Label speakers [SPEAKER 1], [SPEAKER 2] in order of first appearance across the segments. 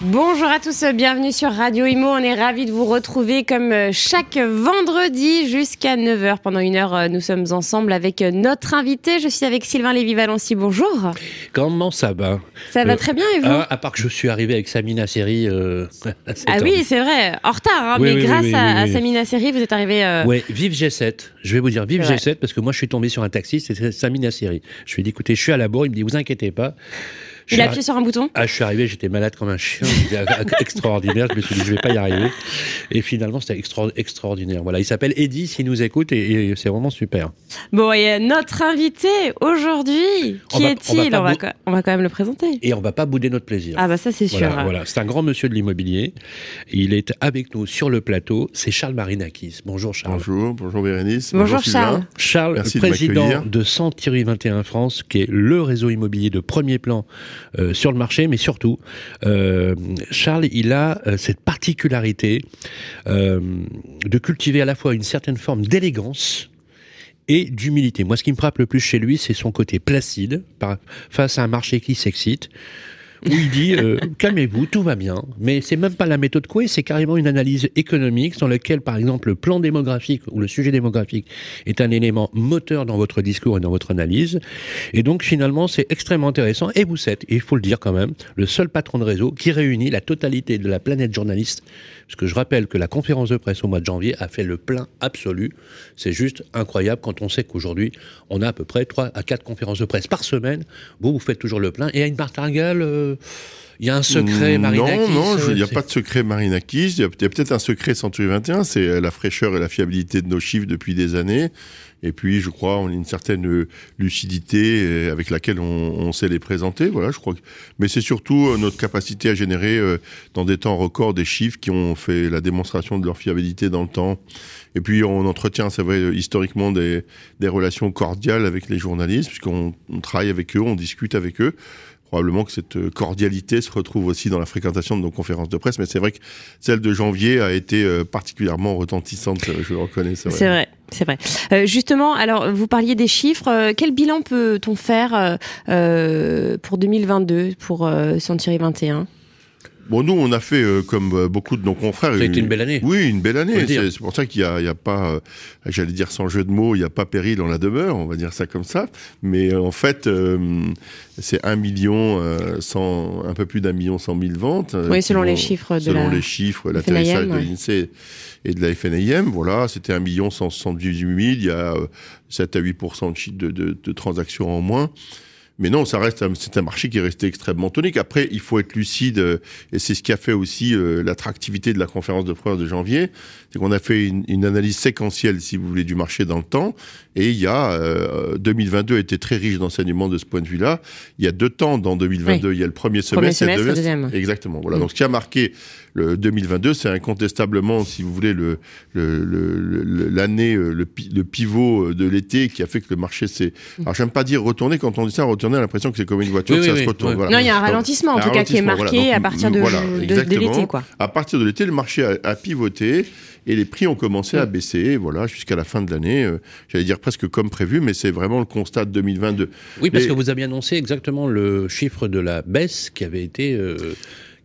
[SPEAKER 1] Bonjour à tous, bienvenue sur Radio Imo. On est ravis de vous retrouver comme euh, chaque vendredi jusqu'à 9h. Pendant une heure, euh, nous sommes ensemble avec euh, notre invité. Je suis avec Sylvain Lévy-Valency. Bonjour.
[SPEAKER 2] Comment ça va?
[SPEAKER 1] Ça va très bien et vous?
[SPEAKER 2] ah, À part que je suis arrivé avec Samina Seri.
[SPEAKER 1] ah oui, c'est vrai. En retard, hein, mais grâce à, Samina Seri, vous êtes arrivé.
[SPEAKER 2] Oui, vive G7. Je vais vous dire vive G7 parce que moi je suis tombé sur un taxi, c'est Samina Seri. Je lui ai dit écoutez, je suis à la bourre. Il me dit vous inquiétez pas.
[SPEAKER 1] Il a appuyé sur un bouton
[SPEAKER 2] Ah, je suis arrivé, j'étais malade comme un chien, extraordinaire. Je me suis dit, je vais pas y arriver. Et finalement, c'était extraordinaire. Voilà, il s'appelle Eddie, s'il nous écoute, et, c'est vraiment super.
[SPEAKER 1] Bon, et notre invité aujourd'hui, qui est-il on, va on, va quand même le présenter.
[SPEAKER 2] Et on va pas bouder notre plaisir.
[SPEAKER 1] Ah bah ça, c'est sûr.
[SPEAKER 2] Voilà, c'est un grand monsieur de l'immobilier. Il est avec nous sur le plateau. C'est Charles Marinakis. Bonjour Charles.
[SPEAKER 3] Bonjour, bonjour Bérénice.
[SPEAKER 1] Bonjour, Charles.
[SPEAKER 2] Charles, président de, de Century 21 France, qui est le réseau immobilier de premier plan sur le marché, mais surtout, euh, Charles, il a euh, cette particularité de cultiver à la fois une certaine forme d'élégance et d'humilité. Moi, ce qui me frappe le plus chez lui, c'est son côté placide face à un marché qui s'excite il dit euh, calmez-vous, tout va bien. Mais c'est même pas la méthode Coué, c'est carrément une analyse économique dans laquelle, par exemple, le plan démographique ou le sujet démographique est un élément moteur dans votre discours et dans votre analyse. Et donc, finalement, c'est extrêmement intéressant. Et vous êtes, il faut le dire quand même, le seul patron de réseau qui réunit la totalité de la planète journaliste. Parce que je rappelle que la conférence de presse au mois de janvier a fait le plein absolu. C'est juste incroyable quand on sait qu'aujourd'hui, on a à peu près 3 à 4 conférences de presse par semaine. Vous, vous faites toujours le plein. Et à une martingale, euh, il y a un secret Marinakis
[SPEAKER 3] Non, non, il n'y a pas de secret Marinakis. Il y a, peut-être un secret Century 21, c'est la fraîcheur et la fiabilité de nos chiffres depuis des années. Et puis, je crois, on a une certaine lucidité euh, avec laquelle on, sait les présenter. Voilà, je crois. Mais c'est surtout euh, notre capacité à générer euh, dans des temps records des chiffres qui ont fait la démonstration de leur fiabilité dans le temps. Et puis, on entretient, c'est vrai, historiquement des relations cordiales avec les journalistes, puisqu'on travaille avec eux, on discute avec eux probablement que cette euh, cordialité se retrouve aussi dans la fréquentation de nos conférences de presse, mais c'est vrai que celle de janvier a été euh, particulièrement retentissante, euh, je le reconnais.
[SPEAKER 1] C'est vrai. C'est vrai. justement, alors vous parliez des chiffres. quel bilan peut-on faire pour 2022 pour Century 21
[SPEAKER 3] Bon, nous, on a fait, euh, comme euh, beaucoup de nos confrères...
[SPEAKER 2] Ça a été une belle année.
[SPEAKER 3] Oui, une belle année. C'est pour ça qu'il n'y a, a, pas, euh, j'allais dire sans jeu de mots, il n'y a pas péril dans la demeure, on va dire ça comme ça. Mais en fait, c'est un million, cent, un peu plus d'un million cent mille ventes.
[SPEAKER 1] oui, selon les chiffres de
[SPEAKER 3] Selon les chiffres, l'atterrissage de l'INSEE et de la FNIM, voilà, c'était un million cent soixante-dix-huit il y a 7 à 8 de, de, de transactions en moins. Mais non, ça reste, c'est un marché qui est resté extrêmement tonique. Après, il faut être lucide, euh, et c'est ce qui a fait aussi euh, l'attractivité de la conférence de presse de janvier, c'est qu'on a fait une, une, analyse séquentielle, si vous voulez, du marché dans le temps. Et il y a euh, 2022 était très riche d'enseignements de ce point de vue-là. Il y a deux temps dans 2022. Il y a le premier semestre,
[SPEAKER 1] et le deuxième.
[SPEAKER 3] Exactement. Voilà. Mm. Donc ce qui a marqué le 2022, c'est incontestablement, si vous voulez, le, l'année, le, le, le, pivot de l'été qui a fait que le marché s'est. Mm. Alors j'aime pas dire retourner. Quand on dit ça, retourner on a l'impression que c'est comme une voiture, ça se retourne. Voilà.
[SPEAKER 1] Non, il y a un ralentissement, en tout cas, qui est marqué à partir de, l'été. Quoi.
[SPEAKER 3] À partir de l'été, le marché a, pivoté et les prix ont commencé à baisser, voilà, jusqu'à la fin de l'année. Euh, j'allais dire presque comme prévu, mais c'est vraiment le constat de 2022.
[SPEAKER 2] Oui, parce que vous aviez annoncé exactement le chiffre de la baisse qui avait été. Euh,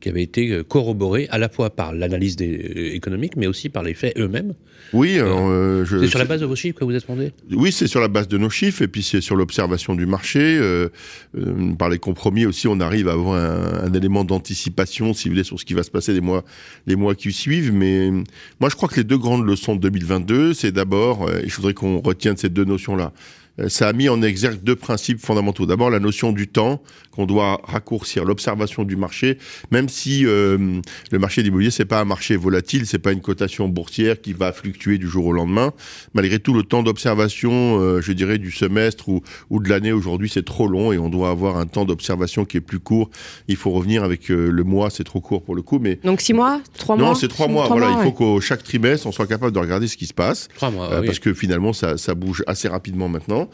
[SPEAKER 2] qui avait été euh, corroboré à la fois par l'analyse économique, mais aussi par les faits eux-mêmes.
[SPEAKER 3] Oui, euh,
[SPEAKER 2] c'est sur la base de vos chiffres que vous êtes fondé?
[SPEAKER 3] Oui, c'est sur la base de nos chiffres, et puis c'est sur l'observation du marché. Euh, par les compromis aussi, on arrive à avoir un, élément d'anticipation, si vous voulez, sur ce qui va se passer les mois, les mois qui suivent. Mais moi, je crois que les deux grandes leçons de 2022, c'est d'abord, et je voudrais qu'on retienne ces deux notions-là, euh, ça a mis en exergue deux principes fondamentaux. D'abord, la notion du temps, qu'on doit raccourcir, l'observation du marché, même si euh, le marché d'immobilier, c'est pas un marché volatile, c'est pas une cotation boursière qui va fluctuer du jour au lendemain. Malgré tout, le temps d'observation, euh, je dirais, du semestre ou, ou de l'année aujourd'hui, c'est trop long et on doit avoir un temps d'observation qui est plus court. Il faut revenir avec le mois, c'est trop court pour le coup. Mais
[SPEAKER 1] donc six mois, trois mois.
[SPEAKER 3] Non, c'est trois mois. voilà, il faut qu'au chaque trimestre, on soit capable de regarder ce qui se passe,
[SPEAKER 2] trois mois,
[SPEAKER 3] parce que finalement, ça, ça bouge assez rapidement maintenant.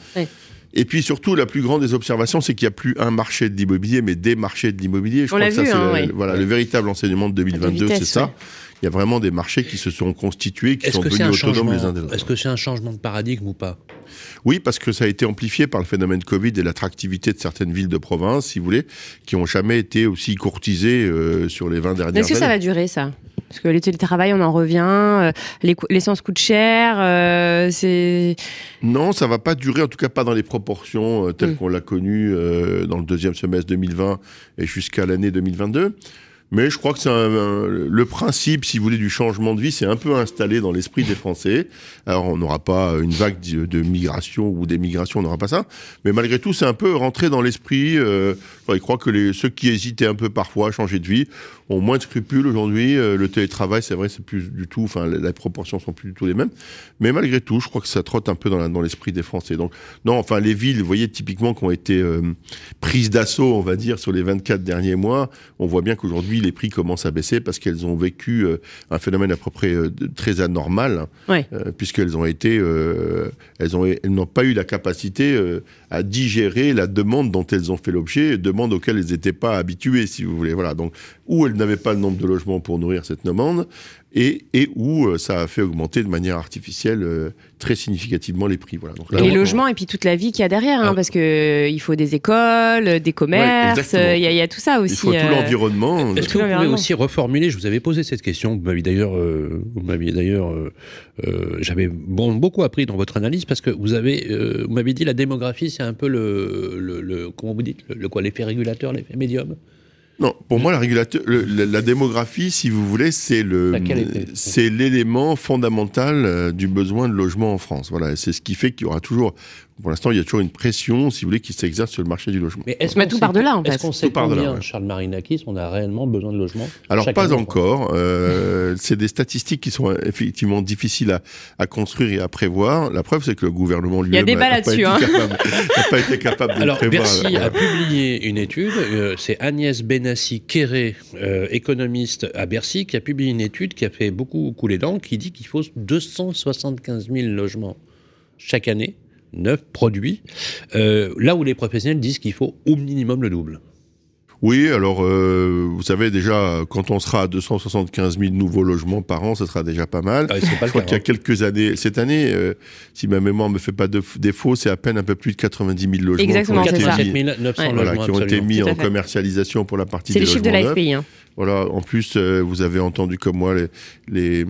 [SPEAKER 3] Et puis surtout, la plus grande des observations, c'est qu'il n'y a plus un marché de l'immobilier, mais des marchés de l'immobilier.
[SPEAKER 1] Je On crois que ça, c'est
[SPEAKER 3] hein, voilà, le véritable enseignement de 2022, c'est ça. Il y a vraiment des marchés qui se sont constitués, qui sont devenus autonomes les uns des autres.
[SPEAKER 2] Est-ce que c'est un changement de paradigme ou pas?
[SPEAKER 3] Oui, parce que ça a été amplifié par le phénomène Covid et l'attractivité de certaines villes de province, si vous voulez, qui n'ont jamais été aussi courtisées euh, sur les 20 dernières années.
[SPEAKER 1] Est-ce que ça va durer, ça? Parce que le télétravail, on en revient, euh, l'essence coûte cher, euh, c'est...
[SPEAKER 3] Non, ça va pas durer, en tout cas pas dans les proportions euh, telles mm. qu'on l'a connu dans le deuxième semestre 2020 et jusqu'à l'année 2022. Mais je crois que c'est le principe, si vous voulez, du changement de vie, c'est un peu installé dans l'esprit des Français. Alors, on n'aura pas une vague de, migration ou d'émigration, on n'aura pas ça. Mais malgré tout, c'est un peu rentré dans l'esprit. Euh, je crois que les, ceux qui hésitaient un peu parfois à changer de vie ont moins de scrupules aujourd'hui. Euh, le télétravail, c'est vrai, c'est plus du tout, enfin, les, proportions sont plus du tout les mêmes. Mais malgré tout, je crois que ça trotte un peu dans, dans l'esprit des Français. Donc, non, enfin, les villes, vous voyez, typiquement, qui ont été euh, prises d'assaut, on va dire, sur les 24 derniers mois, on voit bien qu'aujourd'hui, les prix commencent à baisser parce qu'elles ont vécu euh, un phénomène à peu près euh, très anormal, euh, puisqu'elles ont été, elles ont, elles n'ont pas eu la capacité à digérer la demande dont elles ont fait l'objet, demande auxquelles elles n'étaient pas habituées, si vous voulez. Voilà. Donc, où elles n'avaient pas le nombre de logements pour nourrir cette demande, et, et où euh, ça a fait augmenter de manière artificielle euh, très significativement les prix. Voilà.
[SPEAKER 1] Donc, les logements et puis toute la vie qu'il y a derrière, hein, parce que euh, il faut des écoles, des commerces, il y, y, a tout ça aussi. Il
[SPEAKER 3] faut tout l'environnement.
[SPEAKER 2] Est-ce que vous pouvez aussi reformuler Je vous avais posé cette question. Vous m'aviez d'ailleurs, vous m'aviez d'ailleurs, j'avais bon, beaucoup appris dans votre analyse parce que vous avez, vous m'avez dit la démographie, c'est un peu le, le, le, comment vous dites, le, quoi, l'effet régulateur, l'effet médium.
[SPEAKER 3] Non, pour moi, la, régulateur, la, démographie, si vous voulez, c'est le, c'est l'élément fondamental euh, du besoin de logement en France. Voilà, c'est ce qui fait qu'il y aura toujours pour l'instant, il y a toujours une pression, si vous voulez, qui s'exerce sur le marché du logement.
[SPEAKER 1] Mais est-ce qu'on met tout par-delà, en fait
[SPEAKER 2] Est-ce qu'on sait combien, Charles Marinakis, on a réellement besoin de logement
[SPEAKER 3] Alors, pas encore. Euh, c'est des statistiques qui sont effectivement difficiles à, à, construire et à prévoir. La preuve, c'est que le gouvernement lui-même
[SPEAKER 1] n'a
[SPEAKER 3] pas, pas, été capable de
[SPEAKER 2] Alors,
[SPEAKER 3] prévoir.
[SPEAKER 2] Bercy a publié une étude. Euh, c'est Agnès Benassi-Kéré, euh, économiste à Bercy, qui a publié une étude qui a fait beaucoup couler d'encre, qui dit qu'il faut 275 000 logements chaque année neuf produits, euh, là où les professionnels disent qu'il faut au minimum le double.
[SPEAKER 3] Oui, alors euh, vous savez déjà, quand on sera à 275 000 nouveaux logements par an, ce sera déjà pas mal.
[SPEAKER 2] Ah, pas
[SPEAKER 3] Je crois qu'il y a hein. quelques années, cette année, euh, si ma mémoire me fait pas de défaut, c'est à peine un peu plus de 90 000 logements
[SPEAKER 1] Exactement,
[SPEAKER 2] qui ont été
[SPEAKER 1] mis,
[SPEAKER 2] 900 logements,
[SPEAKER 3] qui ont été mis en commercialisation pour la partie
[SPEAKER 1] des
[SPEAKER 3] logements.
[SPEAKER 1] C'est les chiffres de l'AFPI. Hein.
[SPEAKER 3] Voilà. En plus, euh, vous avez entendu comme moi les, les,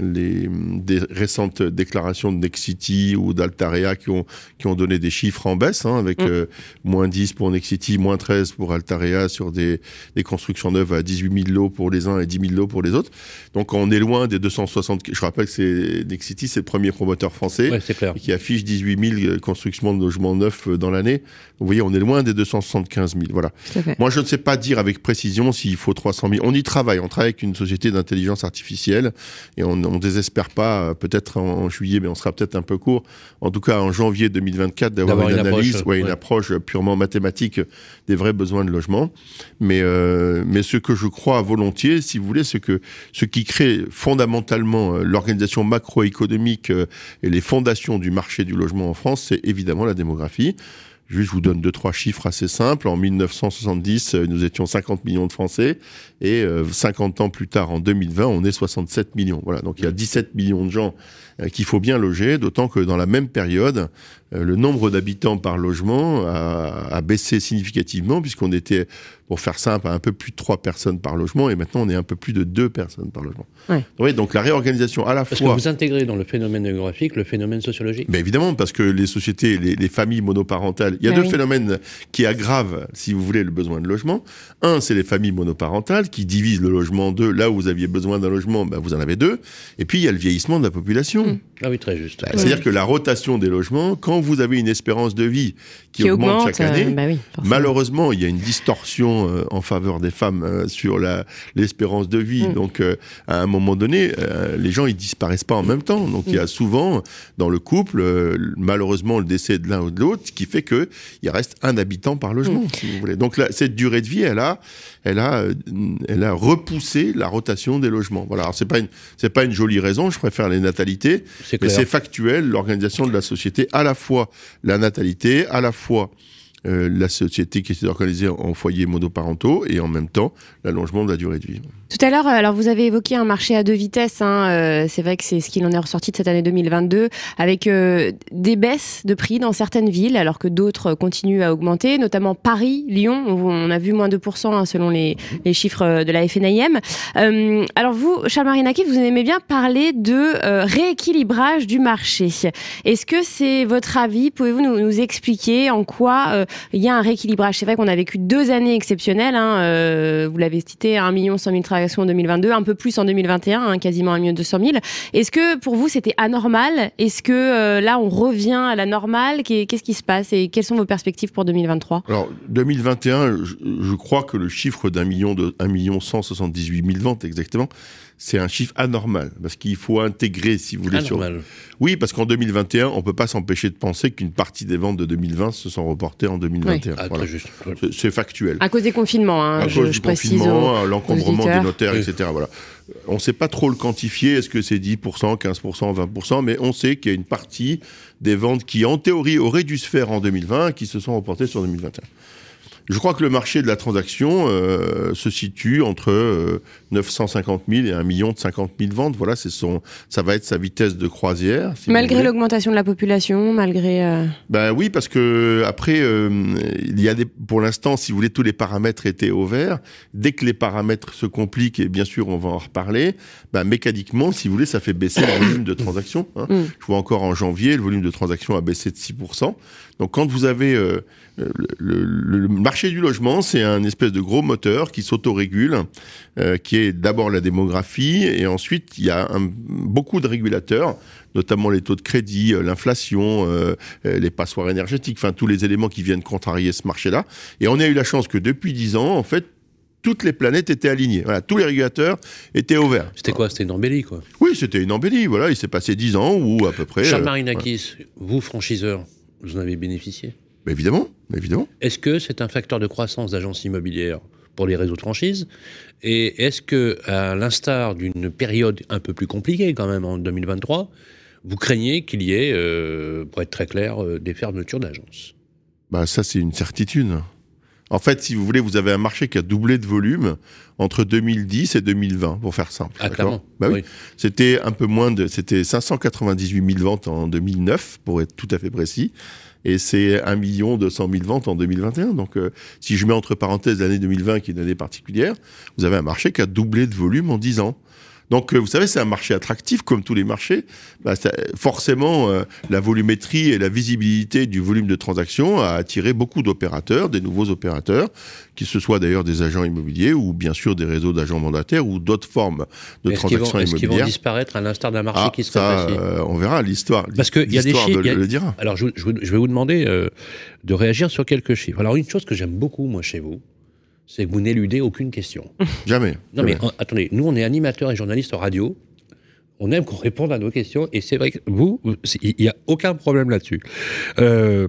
[SPEAKER 3] les des récentes déclarations de Nexity ou d'Altarea qui ont qui ont donné des chiffres en baisse, hein, avec mm. euh, moins 10 pour Nexity, moins 13 pour Altarea sur des, des constructions neuves à 18 000 lots pour les uns et 10 000 lots pour les autres. Donc on est loin des 260. Je rappelle que c'est Nexity, c'est le premier promoteur français qui affiche 18 000 constructions de logements neufs euh, dans l'année. Vous voyez, on est loin des 275 000. Voilà. Moi, je ne sais pas dire avec précision s'il faut 300 000. On y travaille. On travaille avec une société d'intelligence artificielle et on ne désespère pas, euh, peut-être en, juillet, mais on sera peut-être un peu court. En tout cas, en janvier 2024, d'avoir une, analyse, approche, une approche purement mathématique des vrais besoins de logement. Mais, euh, mais ce que je crois volontiers, si vous voulez, c'est que ce qui crée fondamentalement euh, l'organisation macroéconomique et les fondations du marché du logement en France, c'est évidemment la démographie. Juste, je vous donne deux, trois chiffres assez simples. En 1970, euh, nous étions 50 millions de Français. Et 50 euh, ans plus tard, en 2020, on est 67 millions. Voilà. Donc, il y a 17 millions de gens euh, qu'il faut bien loger, d'autant que dans la même période, le nombre d'habitants par logement a, a, baissé significativement, puisqu'on était, pour faire simple, à un peu plus de 3 personnes par logement, et maintenant on est un peu plus de 2 personnes par logement. Ouais. Oui, donc la réorganisation à la
[SPEAKER 2] parce
[SPEAKER 3] fois...
[SPEAKER 2] Parce que vous intégrez dans le phénomène géographique le phénomène sociologique
[SPEAKER 3] Mais Évidemment, parce que les sociétés, les, les familles monoparentales, il y a bah deux phénomènes qui aggravent, si vous voulez, le besoin de logement. Un, c'est les familles monoparentales qui divisent le logement en deux. Là où vous aviez besoin d'un logement, ben, vous en avez deux. Et puis, il y a le vieillissement de la population. Mmh.
[SPEAKER 2] Ah oui, très juste.
[SPEAKER 3] Bah, c'est-à-dire que la rotation des logements, quand vous avez une espérance de vie qui, augmente, chaque année, euh, bah malheureusement, il y a une distorsion euh, en faveur des femmes euh, sur l'espérance de vie. Mmh. Donc, à un moment donné, les gens, ils disparaissent pas en même temps. Donc, il y a mmh. souvent, dans le couple, malheureusement, le décès de l'un ou de l'autre, ce qui fait que il reste un habitant par logement, si vous voulez. Donc, là, cette durée de vie, elle a, elle a, elle a repoussé la rotation des logements. Voilà. Alors, c'est pas une, c'est pas une jolie raison. Je préfère les natalités c'est factuel, l'organisation de la société, à la fois la natalité, à la fois euh, la société qui s'est organisée en foyers monoparentaux et en même temps l'allongement de la durée de vie.
[SPEAKER 1] Tout à l'heure, euh, alors vous avez évoqué un marché à deux vitesses. Hein, euh, c'est vrai que c'est ce qu'il en est ressorti de cette année 2022, avec des baisses de prix dans certaines villes, alors que d'autres continuent à augmenter, notamment Paris, Lyon. On a vu moins 2% hein, selon les, les, chiffres de la FNIM. Alors vous, Charles Marinaki, vous aimez bien parler de rééquilibrage du marché. Est-ce que c'est votre avis? Pouvez-vous nous, expliquer en quoi il y a un rééquilibrage C'est vrai qu'on a vécu deux années exceptionnelles. Hein, vous l'avez cité, 1 million 100 000 travailleurs en 2022, un peu plus en 2021, hein, quasiment un million 200 000. Est-ce que pour vous c'était anormal? Est-ce que euh, là on revient à la normale? Qu'est-ce qui se passe? Et quelles sont vos perspectives pour 2023
[SPEAKER 3] Alors 2021, je, crois que le chiffre d'un million de 1 million 178 000 ventes exactement, c'est un chiffre anormal parce qu'il faut intégrer, si vous voulez,
[SPEAKER 2] anormal.
[SPEAKER 3] Oui, parce qu'en 2021, on peut pas s'empêcher de penser qu'une partie des ventes de 2020 se sont reportées en 2021.
[SPEAKER 2] Ah,
[SPEAKER 3] voilà. C'est factuel.
[SPEAKER 1] À cause des confinements, hein,
[SPEAKER 3] à
[SPEAKER 1] je,
[SPEAKER 3] cause du
[SPEAKER 1] précise
[SPEAKER 3] confinement, l'encombrement des notaires, etc. Voilà. On ne sait pas trop le quantifier. Est-ce que c'est 10%, 15%, 20%, mais on sait qu'il y a une partie des ventes qui, en théorie, auraient dû se faire en 2020 qui se sont reportées sur 2021. Je crois que le marché de la transaction euh, se situe entre euh, 950 000 et 1 million de 50 000 ventes. Voilà, c'est son, ça va être sa vitesse de croisière.
[SPEAKER 1] Si malgré l'augmentation de la population, malgré. Euh...
[SPEAKER 3] Ben oui, parce que après, euh, il y a des, pour l'instant, si vous voulez, tous les paramètres étaient au vert. Dès que les paramètres se compliquent, et bien sûr, on va en reparler, ben, mécaniquement, si vous voulez, ça fait baisser le volume de transactions. Hein. Mm. Je vois encore en janvier, le volume de transactions a baissé de 6%. Donc quand vous avez euh, le, le, marché du logement, c'est un espèce de gros moteur qui s'autorégule, euh, qui est d'abord la démographie, et ensuite il y a un, beaucoup de régulateurs, notamment les taux de crédit, euh, l'inflation, euh, les passoires énergétiques, enfin tous les éléments qui viennent contrarier ce marché-là. Et on a eu la chance que depuis dix ans, en fait, toutes les planètes étaient alignées. Voilà, tous les régulateurs étaient au vert.
[SPEAKER 2] C'était quoi? C'était une embellie, quoi?
[SPEAKER 3] Oui, c'était une embellie. Voilà, il s'est passé dix ans ou à peu près.
[SPEAKER 2] Charles Marinakis, vous, franchiseur, vous en avez bénéficié?
[SPEAKER 3] Évidemment, évidemment.
[SPEAKER 2] Est-ce que c'est un facteur de croissance d'agence immobilière pour les réseaux de franchise Et est-ce que, à l'instar d'une période un peu plus compliquée quand même en 2023, vous craignez qu'il y ait, euh, pour être très clair, euh, des fermetures d'agences?
[SPEAKER 3] Bah ça c'est une certitude. En fait, si vous voulez, vous avez un marché qui a doublé de volume entre 2010 et 2020, pour faire simple.
[SPEAKER 2] Ah, clairement.
[SPEAKER 3] Bah oui. oui. C'était un peu moins de, c'était 598 000 ventes en 2009, pour être tout à fait précis et c'est 1 million 200 000 ventes en 2021. Donc, euh, si je mets entre parenthèses l'année 2020, qui est une année particulière, vous avez un marché qui a doublé de volume en 10 ans. Donc, euh, vous savez, c'est un marché attractif, comme tous les marchés. Bah, ça, forcément, euh, la volumétrie et la visibilité du volume de transactions a attiré beaucoup d'opérateurs, des nouveaux opérateurs, qui ce soit d'ailleurs des agents immobiliers ou bien sûr des réseaux d'agents mandataires ou d'autres formes de transactions
[SPEAKER 2] vont,
[SPEAKER 3] immobilières. Est-ce
[SPEAKER 2] qu'ils vont disparaître à l'instar d'un marché
[SPEAKER 3] ah,
[SPEAKER 2] qui passé
[SPEAKER 3] euh, On verra l'histoire.
[SPEAKER 2] Parce qu'il y a des chiffres.
[SPEAKER 3] Le dira.
[SPEAKER 2] Alors, je, je, je, vais vous demander euh, de réagir sur quelques chiffres. Alors, une chose que j'aime beaucoup, moi, chez vous, c'est que vous n'éludez aucune question.
[SPEAKER 3] Jamais.
[SPEAKER 2] Non,
[SPEAKER 3] jamais.
[SPEAKER 2] mais en, attendez, nous, on est animateurs et journalistes radio. On aime qu'on réponde à nos questions. Et c'est vrai que vous, il n'y a aucun problème là-dessus. Euh,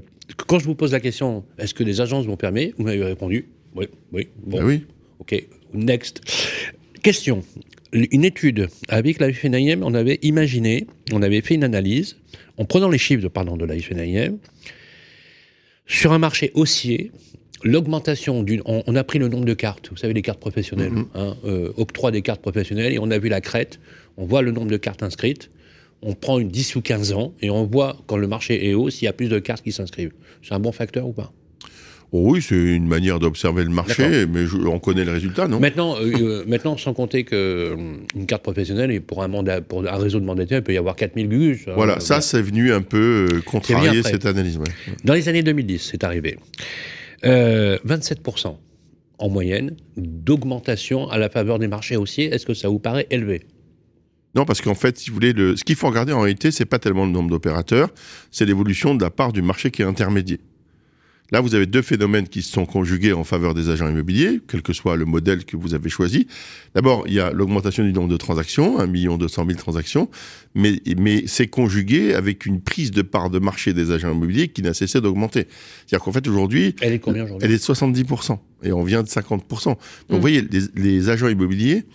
[SPEAKER 2] quand je vous pose la question, est-ce que les agences vont permettre Vous m'avez répondu oui, oui. Bon.
[SPEAKER 3] Ben oui.
[SPEAKER 2] OK. Next. Question. Une étude avec la FNIM, on avait imaginé, on avait fait une analyse, en prenant les chiffres de, pardon, de la FNIM, sur un marché haussier, l'augmentation d'une. On, on, a pris le nombre de cartes, vous savez, les cartes professionnelles, -hmm. hein, euh, octroi des cartes professionnelles, et on a vu la crête, on voit le nombre de cartes inscrites, on prend une 10 ou 15 ans, et on voit quand le marché est haut s'il y a plus de cartes qui s'inscrivent. C'est un bon facteur ou pas?
[SPEAKER 3] Oui, c'est une manière d'observer le marché, mais je, on connaît le résultat, non?
[SPEAKER 2] Maintenant, euh, maintenant, sans compter que euh, une carte professionnelle, et pour un, mandat, pour un réseau de mandataires, il peut y avoir 4000 gus.
[SPEAKER 3] Voilà, euh, ça, c'est venu un peu contrarier cette analyse. Ouais.
[SPEAKER 2] Dans les années 2010, c'est arrivé. Euh, 27% en moyenne d'augmentation à la faveur des marchés haussiers. Est-ce que ça vous paraît élevé?
[SPEAKER 3] Non, parce qu'en fait, si vous voulez, le... ce qu'il faut regarder en réalité, c'est pas tellement le nombre d'opérateurs, c'est l'évolution de la part du marché qui est intermédiaire. Là, vous avez deux phénomènes qui se sont conjugués en faveur des agents immobiliers, quel que soit le modèle que vous avez choisi. D'abord, il y a l'augmentation du nombre de transactions, 1 200 000 transactions, mais, mais c'est conjugué avec une prise de part de marché des agents immobiliers qui n'a cessé d'augmenter. C'est-à-dire qu'en fait, aujourd'hui...
[SPEAKER 2] Elle est combien aujourd'hui?
[SPEAKER 3] Elle est de 70%, et on vient de 50%. Donc, vous mmh. voyez, les, agents immobiliers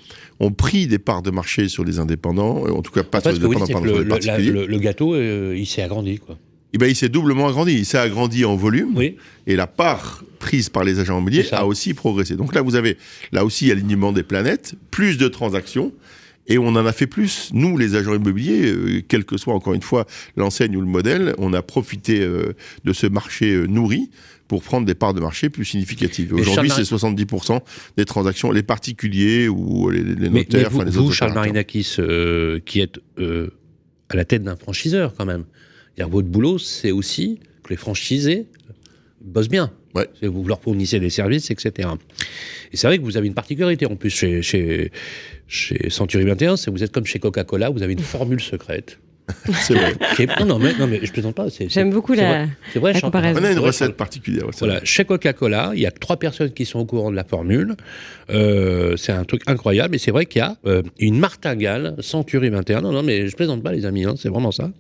[SPEAKER 3] ont pris des parts de marché sur les indépendants, en tout cas pas sur les indépendants, pardon, sur les particuliers.
[SPEAKER 2] Le, gâteau, euh, il s'est agrandi, quoi
[SPEAKER 3] eh ben, il s'est doublement agrandi. Il s'est agrandi en volume. Et la part prise par les agents immobiliers a aussi progressé. Donc là, vous avez, là aussi, alignement des planètes, plus de transactions. Et on en a fait plus. Nous, les agents immobiliers, euh, quel que soit encore une fois l'enseigne ou le modèle, on a profité euh, de ce marché euh, nourri pour prendre des parts de marché plus significatives. Aujourd'hui, c'est 70% des transactions, les particuliers ou les, notaires,
[SPEAKER 2] vous,
[SPEAKER 3] les
[SPEAKER 2] vous, Charles Marinakis, qui est à la tête d'un franchiseur quand même, votre boulot, c'est aussi que les franchisés bossent bien.
[SPEAKER 3] Ouais.
[SPEAKER 2] Vous leur fournissez des services, etc. Et c'est vrai que vous avez une particularité en plus chez, chez, chez Century 21, c'est vous êtes comme chez Coca-Cola, vous avez une formule secrète.
[SPEAKER 3] c'est vrai.
[SPEAKER 2] non, non, mais, non, mais je plaisante pas.
[SPEAKER 1] J'aime beaucoup la,
[SPEAKER 2] C'est vrai,
[SPEAKER 1] comparaison.
[SPEAKER 3] On a une recette particulière.
[SPEAKER 2] Voilà, chez Coca-Cola, il y a trois personnes qui sont au courant de la formule. Euh, c'est un truc incroyable. Et c'est vrai qu'il y a euh, une martingale Century 21. Non, non, mais je plaisante pas, les amis. Hein, c'est vraiment ça.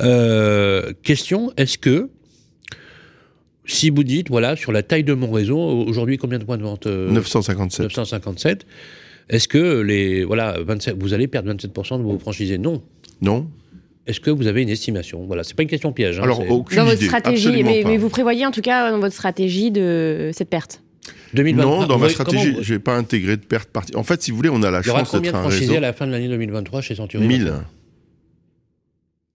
[SPEAKER 2] Euh, question est-ce que si vous dites, voilà, sur la taille de mon réseau, aujourd'hui, combien de points de vente
[SPEAKER 3] 957.
[SPEAKER 2] 957. Est-ce que les, voilà, 27, vous allez perdre 27% de vos franchisés? Non.
[SPEAKER 3] Non.
[SPEAKER 2] Est-ce que vous avez une estimation? Voilà, c'est pas une question piège. Hein,
[SPEAKER 3] Alors, aucune
[SPEAKER 1] dans
[SPEAKER 3] votre
[SPEAKER 1] stratégie, mais, vous prévoyez en tout cas dans votre stratégie de cette perte?
[SPEAKER 2] 2023,
[SPEAKER 3] non, dans ma stratégie, je n'ai pas intégré de perte partie. En fait, si vous voulez, on a la chance d'être un réseau.
[SPEAKER 2] combien de franchisés à la fin de l'année 2023 chez Century
[SPEAKER 3] 1000.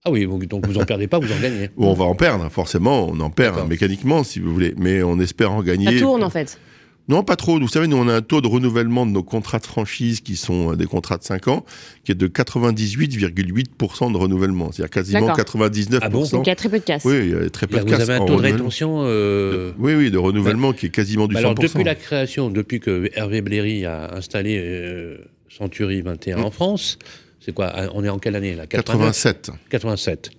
[SPEAKER 2] Ah oui, donc vous en perdez pas, vous en gagnez.
[SPEAKER 3] on va en perdre, forcément, on en perd mécaniquement, si vous voulez, mais on espère en gagner.
[SPEAKER 1] Ça tourne en fait.
[SPEAKER 3] Non, pas trop. Vous savez, nous, on a un taux de renouvellement de nos contrats de franchise qui sont euh, des contrats de 5 ans, qui est de 98,8% de renouvellement. C'est-à-dire quasiment 99%.
[SPEAKER 1] Ah bon Donc il y a très peu de casse.
[SPEAKER 3] Oui, il y a très peu de
[SPEAKER 2] casse. Vous avez un taux de rétention
[SPEAKER 3] euh... Oui, oui, de renouvellement qui est quasiment du 100%. Alors,
[SPEAKER 2] depuis la création, depuis que Hervé Bléry a installé euh, Century 21 mm. en France, c'est quoi On est en quelle année là?
[SPEAKER 3] 87.
[SPEAKER 2] 87.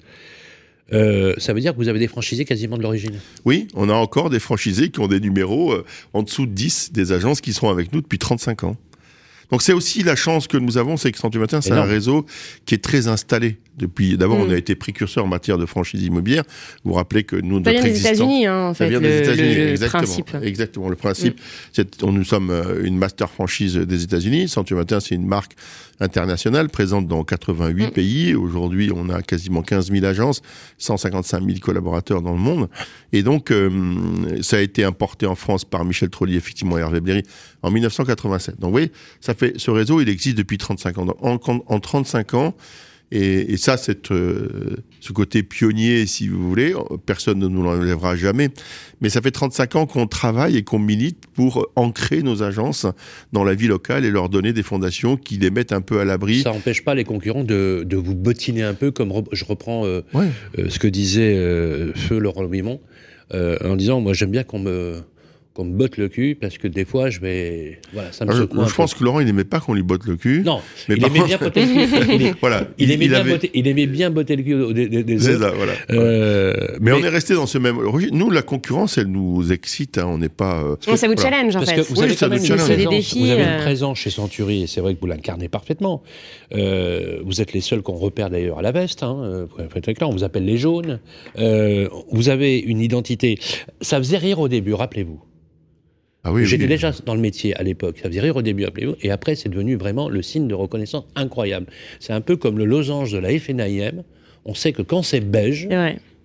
[SPEAKER 2] Euh, ça veut dire que vous avez des franchisés quasiment de l'origine
[SPEAKER 3] Oui, on a encore des franchisés qui ont des numéros euh, en dessous de 10 des agences qui sont avec nous depuis 35 ans. Donc c'est aussi la chance que nous avons, c'est que Century Matin, c'est un réseau qui est très installé. Depuis, d'abord, on mm. a été précurseur en matière de franchise immobilière. Vous vous rappelez que nous,
[SPEAKER 1] ça vient des États-Unis, hein, en fait. Ça vient des États-Unis,
[SPEAKER 3] exactement.
[SPEAKER 1] Principe.
[SPEAKER 3] Exactement. Le principe, mm. c'est, on, nous sommes euh, une master franchise des États-Unis. Century Matin, c'est une marque internationale présente dans 88 mm. pays. Aujourd'hui, on a quasiment 15 000 agences, 155 000 collaborateurs dans le monde. Et donc, euh, ça a été importé en France par Michel Trollier, effectivement, et Hervé Bléry, en 1987. Donc, vous voyez, ça fait, ce réseau, il existe depuis 35 ans. En, en 35 ans, et, et ça, cette, euh, ce côté pionnier, si vous voulez, personne ne nous l'enlèvera jamais. Mais ça fait 35 ans qu'on travaille et qu'on milite pour ancrer nos agences dans la vie locale et leur donner des fondations qui les mettent un peu à l'abri.
[SPEAKER 2] Ça n'empêche pas les concurrents de, de, vous bottiner un peu, comme je reprends euh, euh, ce que disait Feu Laurent Mimon, en disant, moi j'aime bien qu'on me qu'on me botte le cul parce que des fois je vais voilà ça me
[SPEAKER 3] secoue je, je pense que Laurent il n'aimait pas qu'on lui botte le cul.
[SPEAKER 2] Non mais il aimait bien botter le cul. il, voilà, il, aimait bien botter, il aimait bien botter le cul des, des autres.
[SPEAKER 3] ça, voilà. Euh, mais, mais, on est resté dans ce même nous la concurrence elle nous excite hein, on n'est pas euh...
[SPEAKER 1] ça vous challenge en
[SPEAKER 2] parce
[SPEAKER 1] fait.
[SPEAKER 2] que vous
[SPEAKER 1] oui,
[SPEAKER 2] avez
[SPEAKER 1] quand
[SPEAKER 2] même une présence, vous avez une euh. présence chez Century et c'est vrai que vous l'incarnez parfaitement. Euh, vous êtes les seuls qu'on repère d'ailleurs à la veste hein, euh, on vous appelle les jaunes. Euh, vous avez une identité. Ça faisait rire au début rappelez-vous
[SPEAKER 3] ah oui,
[SPEAKER 2] J'étais déjà dans le métier à l'époque. Ça faisait rire au début, appelez-vous. Et après, c'est devenu vraiment le signe de reconnaissance incroyable. C'est un peu comme le losange de la FNIM. On sait que quand c'est beige,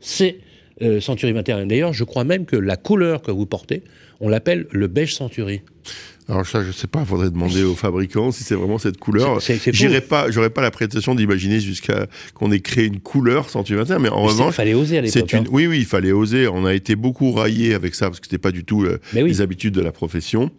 [SPEAKER 2] c'est euh, Century 21. D'ailleurs, je crois même que la couleur que vous portez, on l'appelle le beige Century.
[SPEAKER 3] Alors ça, je sais pas, il faudrait demander aux fabricants si c'est vraiment cette couleur. J'irai pas, j'aurais pas la prétention d'imaginer jusqu'à qu'on ait créé une couleur sans matin, mais en revanche, il
[SPEAKER 2] fallait oser à l'époque. Une... Hein.
[SPEAKER 3] Oui, oui, il fallait oser. On a été beaucoup raillé avec ça parce que c'était pas du tout euh, les habitudes de la profession.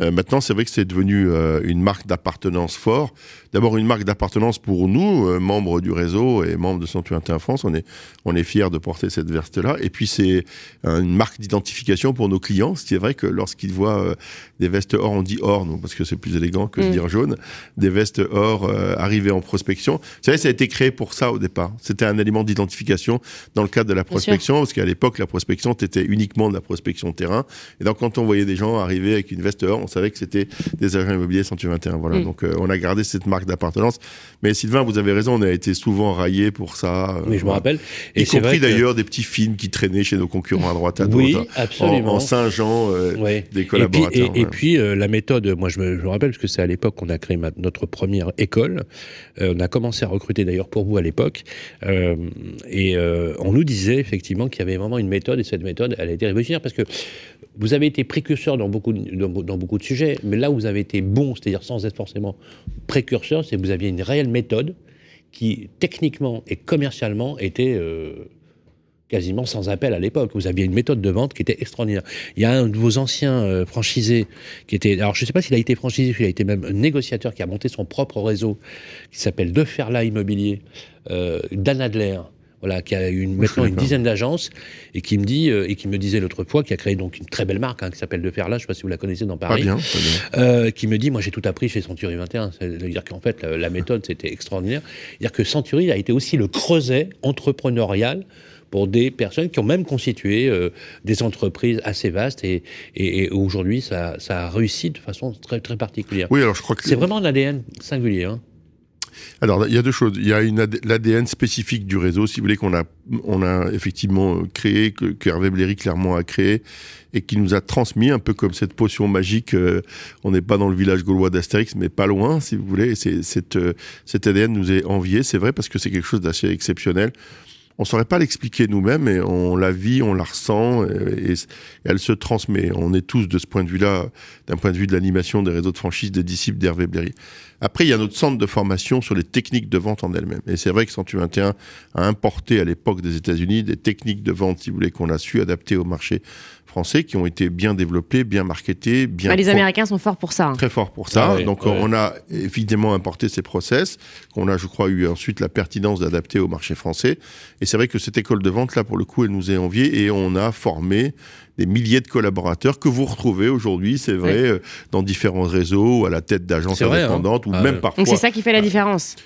[SPEAKER 3] Euh, maintenant, c'est vrai que c'est devenu euh, une marque d'appartenance fort. D'abord une marque d'appartenance pour nous, membres du réseau et membres de Century 21 France. On est, on est fiers de porter cette veste-là. Et puis c'est une marque d'identification pour nos clients. C'est vrai que lorsqu'ils voient des vestes or, on dit or, non, parce que c'est plus élégant que de mm. dire jaune, des vestes or euh, arrivées en prospection. Vous savez, ça a été créé pour ça au départ. C'était un élément d'identification dans le cadre de la prospection, parce qu'à l'époque, la prospection, était uniquement de la prospection terrain. Et donc, quand on voyait des gens arriver avec une veste or, on savait que c'était des agents immobiliers 121. Voilà. Mm. Donc, euh, on a gardé cette marque d'appartenance. Mais Sylvain, vous avez raison, on a été souvent raillé pour ça.
[SPEAKER 2] Oui, je me rappelle.
[SPEAKER 3] Et y compris d'ailleurs des petits films qui traînaient chez nos concurrents à droite à droite.
[SPEAKER 2] Oui, absolument.
[SPEAKER 3] En, Saint-Jean, euh, des collaborateurs.
[SPEAKER 2] Et puis, euh, la méthode, moi je me, rappelle, parce que c'est à l'époque qu'on a créé notre première école. Euh, on a commencé à recruter d'ailleurs pour vous à l'époque. et on nous disait effectivement qu'il y avait vraiment une méthode, et cette méthode, elle a été révolutionnaire parce que vous avez été précurseur dans beaucoup, de, dans, beaucoup de sujets, mais là où vous avez été bon, c'est-à-dire sans être forcément précurseur, c'est que vous aviez une réelle méthode qui, techniquement et commercialement, était quasiment sans appel à l'époque. Vous aviez une méthode de vente qui était extraordinaire. Il y a un de vos anciens euh, franchisés qui était, alors je ne sais pas s'il a été franchisé, il a été même négociateur, qui a monté son propre réseau, qui s'appelle De Ferla Immobilier, euh, Dan Adler. Voilà, qui a une, maintenant une dizaine d'agences et qui me dit euh, et qui me disait l'autre fois, qui a créé donc une très belle marque hein, qui s'appelle De Ferla, je ne sais pas si vous la connaissez dans Paris,
[SPEAKER 3] bien,
[SPEAKER 2] Euh, qui me dit moi j'ai tout appris chez Century 21, c'est-à-dire qu'en fait la, la méthode c'était extraordinaire, c'est-à-dire que Century a été aussi le creuset entrepreneurial pour des personnes qui ont même constitué euh, des entreprises assez vastes et, aujourd'hui ça, a réussi de façon très, très particulière.
[SPEAKER 3] Oui, alors je crois que
[SPEAKER 2] c'est vraiment un ADN singulier. Hein.
[SPEAKER 3] Alors, il y a deux choses. Il y a l'ADN spécifique du réseau, si vous voulez, qu'on a, on a effectivement euh, créé, que, Hervé Bléry clairement a créé, et qui nous a transmis, un peu comme cette potion magique. Euh, on n'est pas dans le village gaulois d'Astérix, mais pas loin, si vous voulez. Et cette, cet ADN nous est envié, c'est vrai, parce que c'est quelque chose d'assez exceptionnel on saurait pas l'expliquer nous-mêmes, et on la vit, on la ressent, et, elle se transmet. On est tous de ce point de vue-là, d'un point de vue de l'animation des réseaux de franchise des disciples d'Hervé Bléry. Après, il y a notre centre de formation sur les techniques de vente en elles-mêmes. Et c'est vrai que 121 a importé à l'époque des États-Unis des techniques de vente, si vous voulez, qu'on a su adapter au marché français qui ont été bien développés, bien marketés, bien.
[SPEAKER 1] Bah, les Américains sont forts pour ça. Hein.
[SPEAKER 3] Très forts pour ça. Donc on a évidemment importé ces process qu'on a, je crois, eu ensuite la pertinence d'adapter au marché français. Et c'est vrai que cette école de vente là, pour le coup, elle nous est enviée et on a formé des milliers de collaborateurs que vous retrouvez aujourd'hui, c'est vrai, euh, dans différents réseaux, à la tête d'agences hein. indépendantes ou ah même parfois.
[SPEAKER 1] Donc c'est ça qui fait la différence.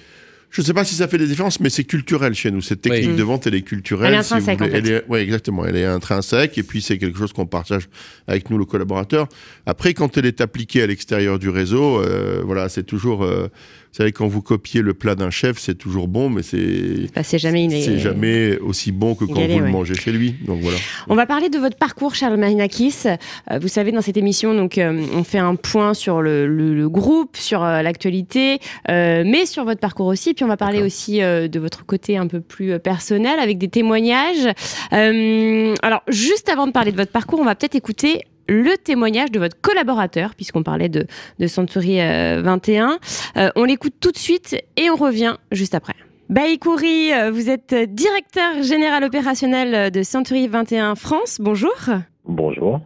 [SPEAKER 3] Je ne sais pas si ça fait des différences, mais c'est culturel chez nous. Cette technique de vente, elle est culturelle.
[SPEAKER 1] Elle est intrinsèque.
[SPEAKER 3] Oui, exactement. Elle est intrinsèque, et puis c'est quelque chose qu'on partage avec nous, le collaborateur. Après, quand elle est appliquée à l'extérieur du réseau, euh, voilà, c'est toujours. Euh, vous savez, quand vous copiez le plat d'un chef, c'est toujours bon, mais c'est
[SPEAKER 1] bah, c'est jamais,
[SPEAKER 3] c'est jamais aussi bon que quand vous le mangez chez lui. Donc voilà.
[SPEAKER 1] On va parler de votre parcours, Charles Marinakis. Euh, vous savez, dans cette émission, donc euh, on fait un point sur le, le, groupe, sur euh, l'actualité, mais sur votre parcours aussi. Puis on va parler aussi de votre côté un peu plus personnel avec des témoignages. alors, juste avant de parler de votre parcours, on va peut-être écouter le témoignage de votre collaborateur, puisqu'on parlait de, de Century 21. Euh, euh, on l'écoute tout de suite et on revient juste après. Baïkouri, euh, vous êtes directeur général opérationnel de Century 21 France. Bonjour.
[SPEAKER 4] Bonjour.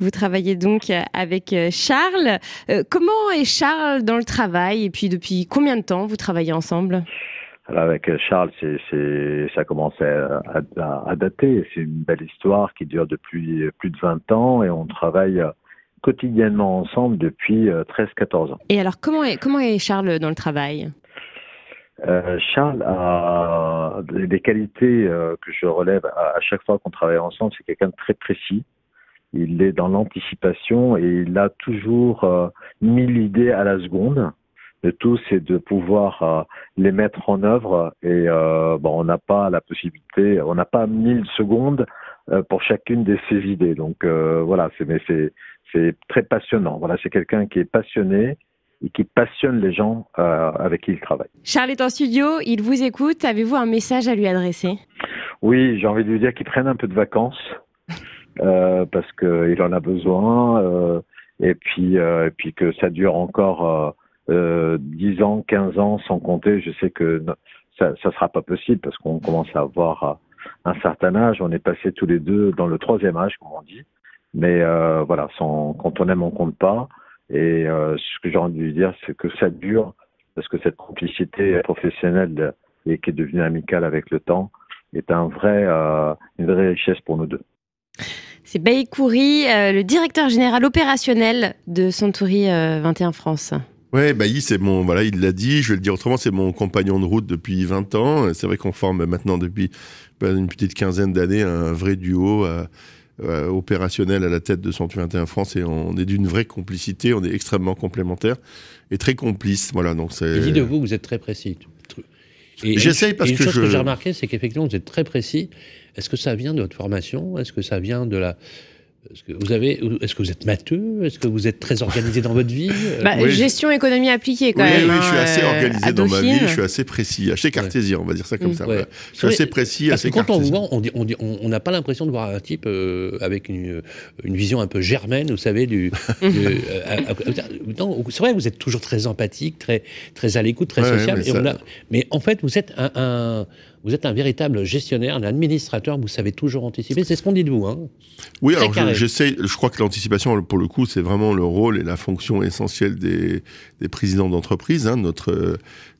[SPEAKER 1] Vous travaillez donc avec Charles. comment est Charles dans le travail et puis depuis combien de temps vous travaillez ensemble?
[SPEAKER 4] Avec Charles, c'est, ça commence à, à, dater. C'est une belle histoire qui dure depuis plus de 20 ans et on travaille quotidiennement ensemble depuis 13-14 ans.
[SPEAKER 1] Et alors, comment est, comment est Charles dans le travail?
[SPEAKER 4] Euh, Charles a des qualités euh, que je relève à, chaque fois qu'on travaille ensemble. C'est quelqu'un de très précis. Il est dans l'anticipation et il a toujours euh, mille idées à la seconde. Le tout, c'est de pouvoir euh, les mettre en œuvre et euh, bon, on n'a pas la possibilité, on n'a pas mille secondes euh, pour chacune de ces idées. Donc voilà, c'est mais c'est c'est très passionnant. Voilà, c'est quelqu'un qui est passionné et qui passionne les gens avec qui il travaille.
[SPEAKER 1] Charles est en studio, il vous écoute. Avez-vous un message à lui adresser?
[SPEAKER 4] Oui, j'ai envie de lui dire qu'il prenne un peu de vacances parce qu'il en a besoin et puis et puis que ça dure encore euh, 10 ans, 15 ans sans compter, je sais que ça ne sera pas possible parce qu'on commence à avoir euh, un certain âge. On est passé tous les deux dans le troisième âge, comme on dit. Mais euh, voilà, sans, quand on aime, on compte pas. Et euh, ce que j'ai envie de dire, c'est que ça dure parce que cette complicité professionnelle et qui est devenue amicale avec le temps est un vrai, une vraie richesse pour nous deux.
[SPEAKER 1] C'est Baïkouri, le directeur général opérationnel de Century 21 France.
[SPEAKER 3] Ouais, Bailly, c'est mon, voilà, il l'a dit, je vais le dire autrement, c'est mon compagnon de route depuis 20 ans. C'est vrai qu'on forme maintenant depuis ben, une petite quinzaine d'années un vrai duo euh, euh, opérationnel à la tête de 121 France et on est d'une vraie complicité, on est extrêmement complémentaires et très complices. Voilà, donc c'est.
[SPEAKER 2] dit de vous, vous êtes très précis.
[SPEAKER 3] J'essaye parce
[SPEAKER 2] une
[SPEAKER 3] que
[SPEAKER 2] chose
[SPEAKER 3] je...
[SPEAKER 2] que j'ai remarqué, c'est qu'effectivement, vous êtes très précis. Est-ce que ça vient de votre formation? Est-ce que ça vient de la est-ce que vous avez, est-ce que vous êtes matheux? Est-ce que vous êtes très organisé dans votre vie?
[SPEAKER 1] Bah, Gestion, économie appliquée quand même.
[SPEAKER 3] Oui, je suis
[SPEAKER 1] hein,
[SPEAKER 3] assez
[SPEAKER 1] euh,
[SPEAKER 3] organisé dans ma vie. Je suis assez précis, assez cartésien, on va dire ça comme mm. ça. Je suis assez précis, assez
[SPEAKER 2] quand
[SPEAKER 3] cartésien.
[SPEAKER 2] on vous voit, on n'a pas l'impression de voir un type euh, avec une, une, vision un peu germaine, vous savez, du. Euh, c'est vrai, vous êtes toujours très empathique, très très à l'écoute, très social. Mais, mais, en fait, vous êtes un, un vous êtes un véritable gestionnaire, un administrateur, vous savez toujours anticiper. C'est ce qu'on dit de vous. Hein
[SPEAKER 3] oui, alors j'essaie, je, crois que l'anticipation, pour le coup, c'est vraiment le rôle et la fonction essentielle des, des présidents d'entreprise. Hein. Notre,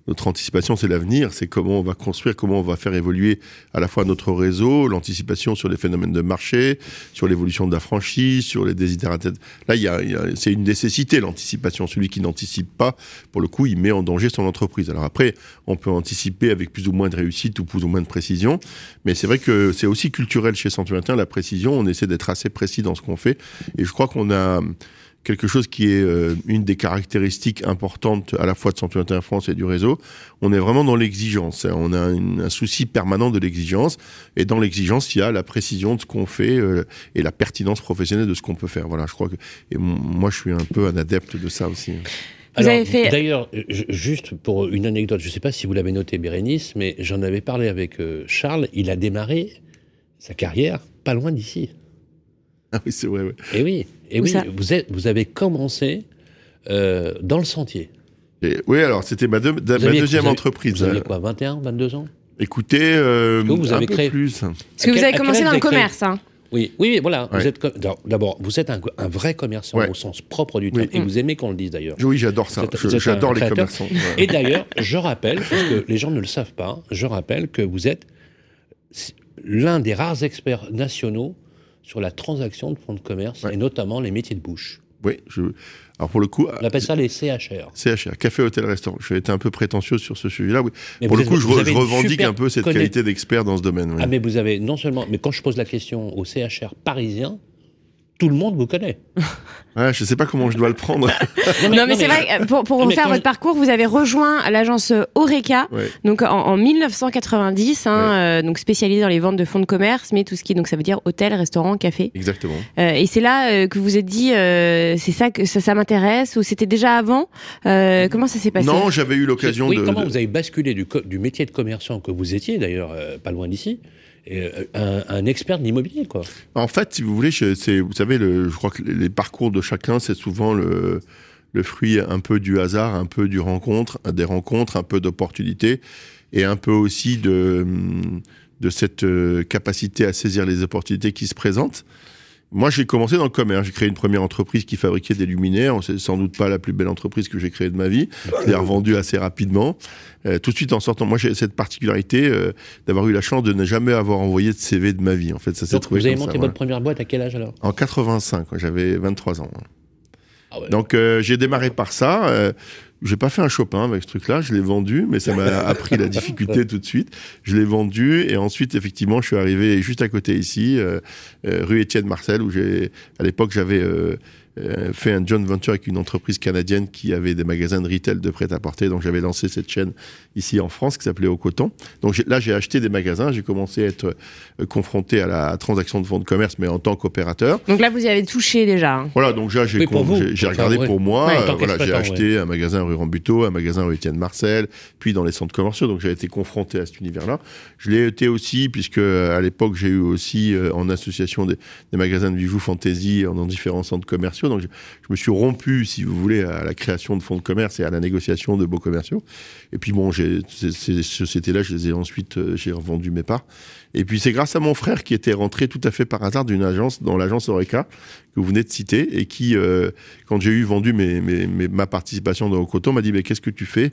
[SPEAKER 3] notre anticipation, c'est l'avenir, c'est comment on va construire, comment on va faire évoluer à la fois notre réseau, l'anticipation sur les phénomènes de marché, sur l'évolution de la franchise, sur les désidératés. Là, il y a, c'est une nécessité, l'anticipation. Celui qui n'anticipe pas, pour le coup, il met en danger son entreprise. Alors après, on peut anticiper avec plus ou moins de réussite ou plus ou moins de précision, mais c'est vrai que c'est aussi culturel chez 121, la précision. On essaie d'être assez précis dans ce qu'on fait, et je crois qu'on a quelque chose qui est euh, une des caractéristiques importantes à la fois de 121 France et du réseau. On est vraiment dans l'exigence. Hein. On a un souci permanent de l'exigence. Et dans l'exigence, il y a la précision de ce qu'on fait euh, et la pertinence professionnelle de ce qu'on peut faire. Voilà, je crois que. Et moi, je suis un peu un adepte de ça aussi.
[SPEAKER 2] fait... D'ailleurs, juste pour une anecdote, je ne sais pas si vous l'avez noté, Bérénice, mais j'en avais parlé avec euh, Charles. Il a démarré sa carrière pas loin d'ici.
[SPEAKER 3] Ah oui, c'est vrai. Ouais.
[SPEAKER 2] Et oui. Et oui, vous, êtes, vous avez commencé euh, dans le sentier.
[SPEAKER 3] oui, alors c'était ma, deuxième entreprise.
[SPEAKER 2] Vous aviez quoi, 21, 22 ans?
[SPEAKER 3] Écoutez, euh, vous avez un créé... peu plus.
[SPEAKER 1] Parce que vous avez commencé dans le commerce. Hein.
[SPEAKER 2] Oui, oui, voilà. D'abord, vous êtes un, vrai commerçant au sens propre du terme, et vous aimez qu'on le dise d'ailleurs.
[SPEAKER 3] Oui, j'adore ça. J'adore les commerçants.
[SPEAKER 2] Et d'ailleurs, je rappelle, parce que les gens ne le savent pas, je rappelle que vous êtes l'un des rares experts nationaux sur la transaction de fonds de commerce et notamment les métiers de bouche.
[SPEAKER 3] Oui, je... alors pour le coup.
[SPEAKER 2] On appelle ça les CHR.
[SPEAKER 3] CHR, café, hôtel, restaurant. Je vais être un peu prétentieux sur ce sujet-là. Oui. pour le coup, je, revendique un peu cette qualité d'expert dans ce domaine.
[SPEAKER 2] Ah, mais vous avez non seulement. Mais quand je pose la question aux CHR parisiens, tout le monde vous connaît.
[SPEAKER 3] Ouais, je ne sais pas comment je dois le prendre.
[SPEAKER 1] non, mais, c'est vrai, pour, pour refaire votre parcours, vous avez rejoint l'agence Oreca, donc en, 1990, hein, euh, donc spécialisée dans les ventes de fonds de commerce, mais tout ce qui, donc ça veut dire hôtel, restaurant, café.
[SPEAKER 3] Exactement.
[SPEAKER 1] Euh, et c'est là euh, que vous êtes dit, c'est ça que ça, m'intéresse, ou c'était déjà avant Comment ça s'est passé?
[SPEAKER 3] Non, j'avais eu l'occasion
[SPEAKER 2] oui,
[SPEAKER 3] de.
[SPEAKER 2] Comment vous avez basculé du, du métier de commerçant que vous étiez, d'ailleurs, pas loin d'ici euh, un, expert de l'immobilier, quoi.
[SPEAKER 3] En fait, si vous voulez, c'est, vous savez, je crois que les parcours de chacun, c'est souvent le, fruit un peu du hasard, un peu du rencontre, des rencontres, un peu d'opportunités, et un peu aussi de, de cette euh, capacité à saisir les opportunités qui se présentent. Moi, j'ai commencé dans le commerce. J'ai créé une première entreprise qui fabriquait des luminaires. C'est sans doute pas la plus belle entreprise que j'ai créée de ma vie. Je l'ai revendue assez rapidement. Euh, tout de suite en sortant, moi j'ai cette particularité euh, d'avoir eu la chance de ne jamais avoir envoyé de CV de ma vie. En fait, ça s'est trouvé.
[SPEAKER 2] Vous avez monté votre première boîte à quel âge alors?
[SPEAKER 3] En 85. J'avais 23 ans. Ah Donc euh, j'ai démarré par ça. J'ai pas fait un Chopin avec ce truc-là, je l'ai vendu, mais ça m'a appris la difficulté tout de suite. Je l'ai vendu et ensuite, effectivement, je suis arrivé juste à côté ici, euh, euh, rue Étienne Marcel, où j'ai, à l'époque, j'avais euh, fait un joint venture avec une entreprise canadienne qui avait des magasins de retail de prêt-à-porter. Donc j'avais lancé cette chaîne ici en France qui s'appelait Au Coton. Donc là, j'ai acheté des magasins. J'ai commencé à être euh, confronté à la transaction de fonds de commerce, mais en tant qu'opérateur.
[SPEAKER 1] Donc là, vous y avez touché déjà.
[SPEAKER 3] Hein. Voilà, donc là, j'ai regardé pour moi. Euh, voilà, j'ai acheté un magasin rue Rambuteau, un magasin rue Étienne Marcel, puis dans les centres commerciaux. Donc j'ai été confronté à cet univers-là. Je l'ai été aussi, puisque à l'époque, j'ai eu aussi en association des, des magasins de bijoux fantasy dans différents centres commerciaux. Commerciaux. Donc je, me suis rompu, si vous voulez, à la création de fonds de commerce et à la négociation de beaux commerciaux. Et puis bon, ces, ces sociétés-là, je les ai ensuite, euh, j'ai revendu mes parts. Et puis c'est grâce à mon frère qui était rentré tout à fait par hasard d'une agence, dans l'agence Oreca, que vous venez de citer, et qui, euh, quand j'ai eu vendu mes, mes, ma participation dans Coton, m'a dit, mais qu'est-ce que tu fais?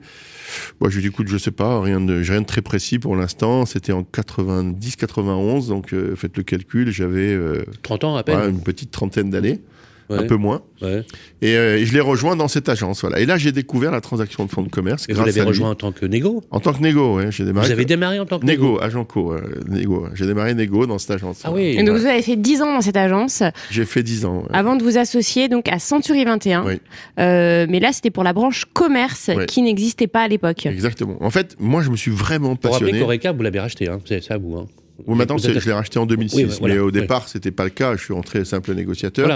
[SPEAKER 3] Moi, je lui ai dit, écoute, je sais pas, rien de, rien de très précis pour l'instant. C'était en 90, 91, donc euh, faites le calcul, j'avais...
[SPEAKER 2] 30 ans à peine
[SPEAKER 3] Une petite trentaine d'années un peu moins. Euh, et, je l'ai rejoint dans cette agence. Voilà. Et là, j'ai découvert la transaction de fonds de commerce.
[SPEAKER 2] Et vous l'avez rejoint en tant que négo
[SPEAKER 3] En tant que négo, oui.
[SPEAKER 2] Démarré vous avez démarré en tant que
[SPEAKER 3] négo Agent co, euh, négo. J'ai démarré négo dans cette agence.
[SPEAKER 1] Ah oui. Et donc vous avez fait 10 ans dans cette agence.
[SPEAKER 3] J'ai fait 10 ans.
[SPEAKER 1] Avant de vous associer donc à Century 21. Oui. Euh, mais là, c'était pour la branche commerce qui n'existait pas à l'époque.
[SPEAKER 3] Exactement. En fait, moi, je me suis vraiment passionné.
[SPEAKER 2] Pour rappeler vous l'avez racheté, hein. c'est ça vous. Hein.
[SPEAKER 3] Oui, maintenant, je l'ai racheté en 2006, mais au départ, c'était pas le cas. Je suis rentré simple négociateur.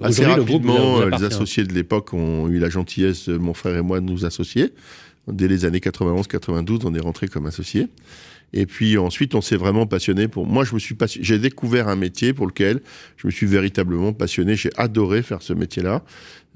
[SPEAKER 3] Assez rapidement, euh, les associés de l'époque ont eu la gentillesse, mon frère et moi, de nous associer. Dès les années 91-92, on est rentré comme associés. Et puis ensuite, on s'est vraiment passionné pour. Moi, je me suis j'ai découvert un métier pour lequel je me suis véritablement passionné. J'ai adoré faire ce métier-là.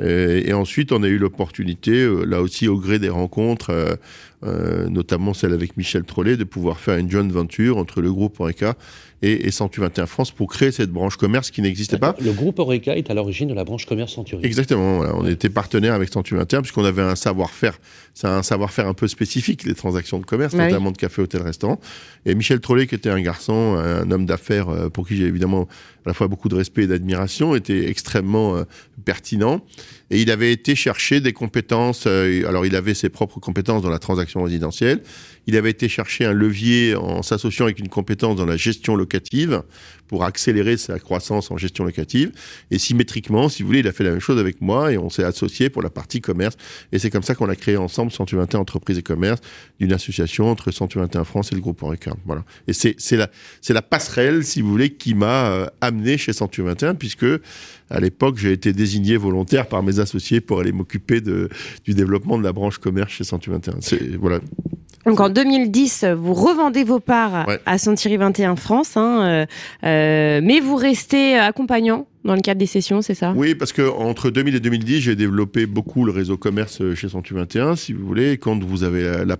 [SPEAKER 3] Et, ensuite, on a eu l'opportunité, euh, là aussi au gré des rencontres, euh, euh, notamment celle avec Michel Trollet, de pouvoir faire une joint venture entre le groupe Oreca et, et 121 France pour créer cette branche commerce qui n'existait pas.
[SPEAKER 2] Le groupe Oreca est à l'origine de la branche commerce Century.
[SPEAKER 3] Exactement. On était partenaire avec 121 puisqu'on avait un savoir-faire. C'est un savoir-faire un peu spécifique, les transactions de commerce, bah notamment de café, hôtel, restaurant. Et Michel Trollet, qui était un garçon, un homme d'affaires pour qui j'ai évidemment à la fois beaucoup de respect et d'admiration, était extrêmement euh, pertinent. Et il avait été chercher des compétences. Euh, alors, il avait ses propres compétences dans la transaction résidentielle. Il avait été chercher un levier en s'associant avec une compétence dans la gestion locative pour accélérer sa croissance en gestion locative. Et symétriquement, si vous voulez, il a fait la même chose avec moi et on s'est associé pour la partie commerce. Et c'est comme ça qu'on a créé ensemble 121 entreprises et commerce d'une association entre 121 France et le groupe Oreca. Voilà. Et c'est la, la passerelle, si vous voulez, qui m'a euh, amené chez 121 puisque à l'époque, j'ai été désigné volontaire par mes associés pour aller m'occuper du développement de la branche commerce chez 121. Voilà.
[SPEAKER 1] Donc en 2010, vous revendez vos parts à Century 21 France, hein, euh, euh, mais vous restez accompagnant dans le cadre des sessions, c'est ça?
[SPEAKER 3] Oui, parce que entre 2000 et 2010, j'ai développé beaucoup le réseau commerce chez 121, si vous voulez. Quand vous avez la,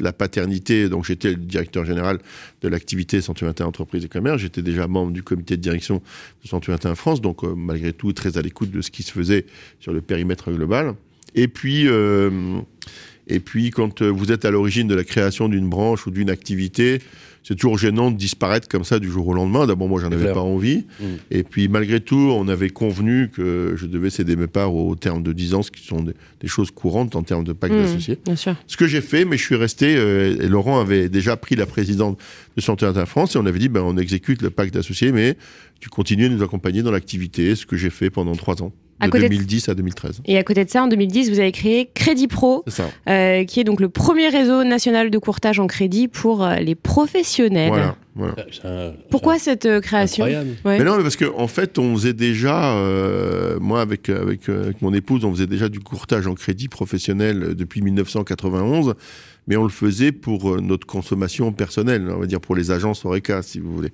[SPEAKER 3] la paternité, donc j'étais le directeur général de l'activité 121 entreprises et commerce, j'étais déjà membre du comité de direction de 121 France, donc euh, malgré tout très à l'écoute de ce qui se faisait sur le périmètre global. Et puis, et puis, quand euh, vous êtes à l'origine de la création d'une branche ou d'une activité, c'est toujours gênant de disparaître comme ça du jour au lendemain. D'abord, moi, j'en avais pas envie. Mm. Et puis, malgré tout, on avait convenu que je devais céder mes parts au terme de 10 ans, ce qui sont des, choses courantes en termes de pacte mmh, d'associés. Ce que j'ai fait, mais je suis resté, euh, et Laurent avait déjà pris la présidence de Santé Inter France, et on avait dit, ben, on exécute le pacte d'associés, mais tu continues à nous accompagner dans l'activité, ce que j'ai fait pendant trois ans de 2010 à 2013.
[SPEAKER 1] Et à côté de ça, en 2010, vous avez créé Crédit Pro, euh, qui est donc le premier réseau national de courtage en crédit pour euh, les professionnels. Voilà. voilà. Pourquoi cette euh, création?
[SPEAKER 3] Mais non, parce qu'en en fait, on faisait déjà, moi avec, avec, avec, mon épouse, on faisait déjà du courtage en crédit professionnel depuis 1991, mais on le faisait pour notre consommation personnelle, on va dire pour les agences Oreca, si vous voulez.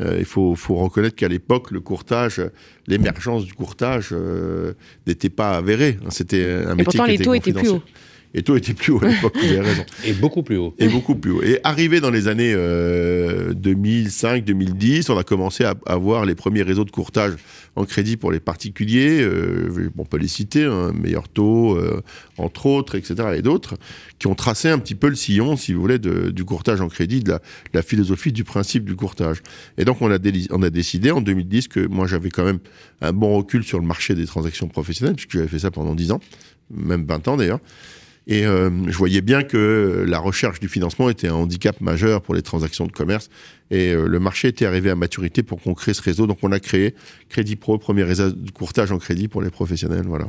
[SPEAKER 3] Euh, il faut, faut, reconnaître qu'à l'époque, le courtage, l'émergence du courtage euh, n'était pas avérée. C'était un métier Et pourtant, les taux étaient plus hauts. Les taux étaient plus hauts à l'époque, vous avez raison.
[SPEAKER 2] Et beaucoup plus haut.
[SPEAKER 3] Et beaucoup plus haut. Et arrivé dans les années 2005-2010, euh, on a commencé à avoir les premiers réseaux de courtage en crédit pour les particuliers. Euh, on peut les citer, un hein, meilleur taux, euh, entre autres, etc. et d'autres, qui ont tracé un petit peu le sillon, si vous voulez, du courtage en crédit, de la, philosophie du principe du courtage. Et donc, on a, on a décidé en 2010 que moi, j'avais quand même un bon recul sur le marché des transactions professionnelles, puisque j'avais fait ça pendant 10 ans, même 20 ans d'ailleurs. Et euh, je voyais bien que la recherche du financement était un handicap majeur pour les transactions de commerce. Et euh, le marché était arrivé à maturité pour qu'on crée ce réseau. Donc on a créé Crédit Pro, premier réseau de courtage en crédit pour les professionnels. Voilà.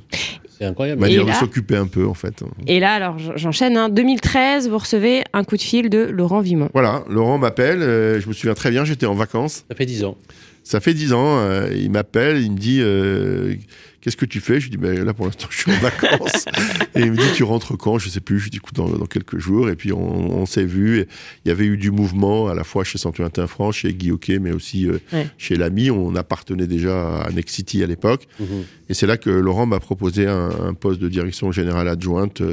[SPEAKER 2] C'est incroyable.
[SPEAKER 3] Manière de s'occuper un peu en fait.
[SPEAKER 1] Et là, alors j'enchaîne. Hein. 2013, vous recevez un coup de fil de Laurent Vimont.
[SPEAKER 3] Voilà, Laurent m'appelle. Euh, je me souviens très bien, j'étais en vacances.
[SPEAKER 2] Ça fait 10 ans.
[SPEAKER 3] Ça fait 10 ans. il m'appelle, il me dit Qu'est-ce que tu fais? Je lui dis, ben, là pour l'instant je suis en vacances. et il me dit, tu rentres quand? Je sais plus. Je lui dis, écoute, dans, quelques jours. Et puis on, s'est vu. Il y avait eu du mouvement à la fois chez 121 Tintin France, chez Guy Hockey, mais aussi chez l'ami. On appartenait déjà à Next City à l'époque. Mhm. Et c'est là que Laurent m'a proposé un, poste de direction générale adjointe,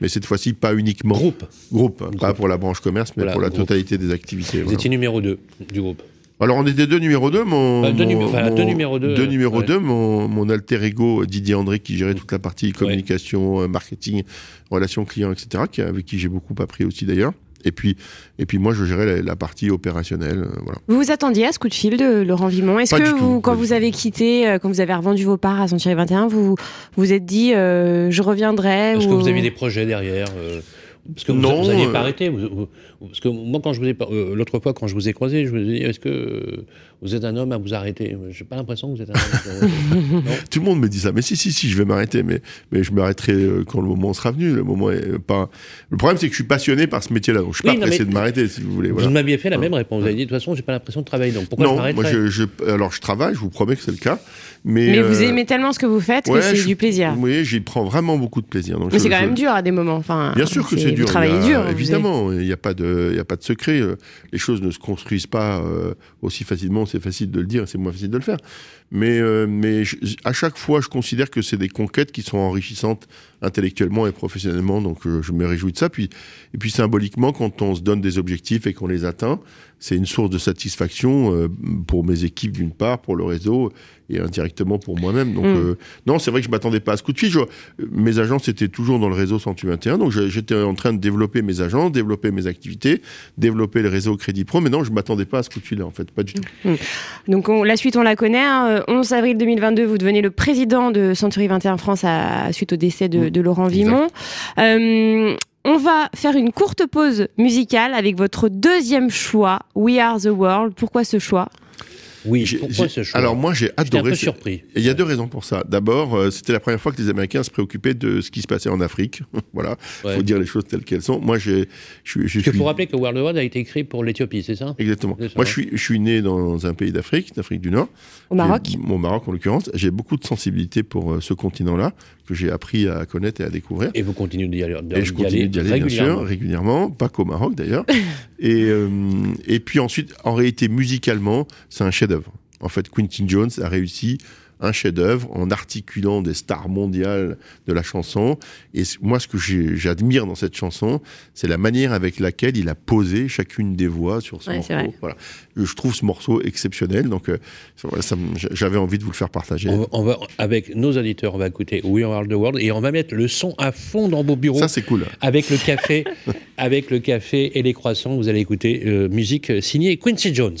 [SPEAKER 3] mais cette fois-ci pas uniquement.
[SPEAKER 2] Groupe.
[SPEAKER 3] Groupe, pas pour la branche commerce, mais pour la totalité des activités.
[SPEAKER 2] Vous étiez numéro 2 du groupe.
[SPEAKER 3] Alors on était deux numéro 2, mon,
[SPEAKER 2] deux, numéro 2.
[SPEAKER 3] Deux numéro 2, mon, mon, alter ego Didier André qui gérait toute la partie communication, euh, marketing, relations clients, etc. Qui, avec qui j'ai beaucoup appris aussi d'ailleurs. Et puis, et puis moi, je gérais la, partie opérationnelle. Euh, voilà.
[SPEAKER 1] Vous vous attendiez à ce coup de fil de Laurent Vimon? Est-ce que vous, quand vous avez quitté, euh, quand vous avez revendu vos parts à Century 21, vous vous êtes dit je reviendrai
[SPEAKER 2] Est-ce que vous aviez des projets derrière parce que vous, non, vous pas arrêter. Parce que moi, quand je vous ai l'autre fois, quand je vous ai croisé, je me dis est-ce que vous êtes un homme à vous arrêter? J'ai pas l'impression que vous êtes un homme.
[SPEAKER 3] Tout le monde me dit ça. Mais si, si, si, je vais m'arrêter. Mais, mais je m'arrêterai euh, quand le moment sera venu. Le moment est pas. Le problème, c'est que je suis passionné par ce métier-là. Donc, je suis pas pressé de m'arrêter, si vous voulez.
[SPEAKER 2] Vous m'aviez fait la même réponse. Vous avez dit, de toute façon, j'ai pas l'impression de travailler. Donc, pourquoi
[SPEAKER 3] non,
[SPEAKER 2] je
[SPEAKER 3] moi, je, alors, je travaille. Je vous promets que c'est le cas. Mais,
[SPEAKER 1] mais vous euh, aimez tellement ce que vous faites que c'est du plaisir.
[SPEAKER 3] Oui, j'y prends vraiment beaucoup de plaisir.
[SPEAKER 1] mais c'est quand même dur à des moments. Enfin,
[SPEAKER 3] Bien sûr que c'est dur.
[SPEAKER 1] Vous travaillez dur.
[SPEAKER 3] Évidemment, il n'y a pas de, il a pas de secret. Euh, les choses ne se construisent pas aussi facilement. C'est facile de le dire c'est moins facile de le faire. Mais, euh, mais à chaque fois, je considère que c'est des conquêtes qui sont enrichissantes intellectuellement et professionnellement. Donc, euh, je me réjouis de ça. Puis, et puis, symboliquement, quand on se donne des objectifs et qu'on les atteint, c'est une source de satisfaction euh, pour mes équipes d'une part, pour le réseau et indirectement pour moi-même. Donc, mm. non, c'est vrai que je m'attendais pas à ce coup de fil. mes agences étaient toujours dans le réseau 121. Donc, j'étais en train de développer mes agences, développer mes activités, développer le réseau Crédit Pro. Mais non, je m'attendais pas à ce coup de fil-là, en fait. Pas du tout. Mm.
[SPEAKER 1] Donc, la suite, on la connaît. Hein. 11 avril 2022, vous devenez le président de Century 21 France à, suite au décès de, mm. Laurent Vimon. On va faire une courte pause musicale avec votre deuxième choix, We Are the World. Pourquoi ce choix?
[SPEAKER 2] Oui, pourquoi ce choix?
[SPEAKER 3] Alors moi j'ai adoré.
[SPEAKER 2] Un peu surpris.
[SPEAKER 3] il y a deux raisons pour ça. D'abord, euh, c'était la première fois que les Américains se préoccupaient de ce qui se passait en Afrique. voilà, il faut dire les choses telles qu'elles sont. Moi j'ai.
[SPEAKER 2] Je, je, je, rappeler que World World a été écrit pour l'Éthiopie, c'est ça?
[SPEAKER 3] Exactement. moi je suis, je suis né dans un pays d'Afrique, d'Afrique du Nord.
[SPEAKER 1] Au Maroc.
[SPEAKER 3] Au Maroc en l'occurrence. J'ai beaucoup de sensibilité pour euh, ce continent-là que j'ai appris à connaître et à découvrir.
[SPEAKER 2] Et vous continuez d'y aller,
[SPEAKER 3] Et je continue d'y aller, bien sûr, régulièrement, pas qu'au Maroc d'ailleurs. et, euh, et puis ensuite, en réalité, musicalement, c'est un chef-d'œuvre. En fait, Quintin Jones a réussi un chef-d'œuvre en articulant des stars mondiales de la chanson. Et moi, ce que j'admire dans cette chanson, c'est la manière avec laquelle il a posé chacune des voix sur ce morceau. Voilà. Je trouve ce morceau exceptionnel. Donc, euh, j'avais envie de vous le faire partager.
[SPEAKER 2] On va, avec nos auditeurs, on va écouter We Are the World et on va mettre le son à fond dans vos bureaux.
[SPEAKER 3] Ça, c'est cool.
[SPEAKER 2] Avec le café, avec le café et les croissants, vous allez écouter euh, musique signée Quincy Jones.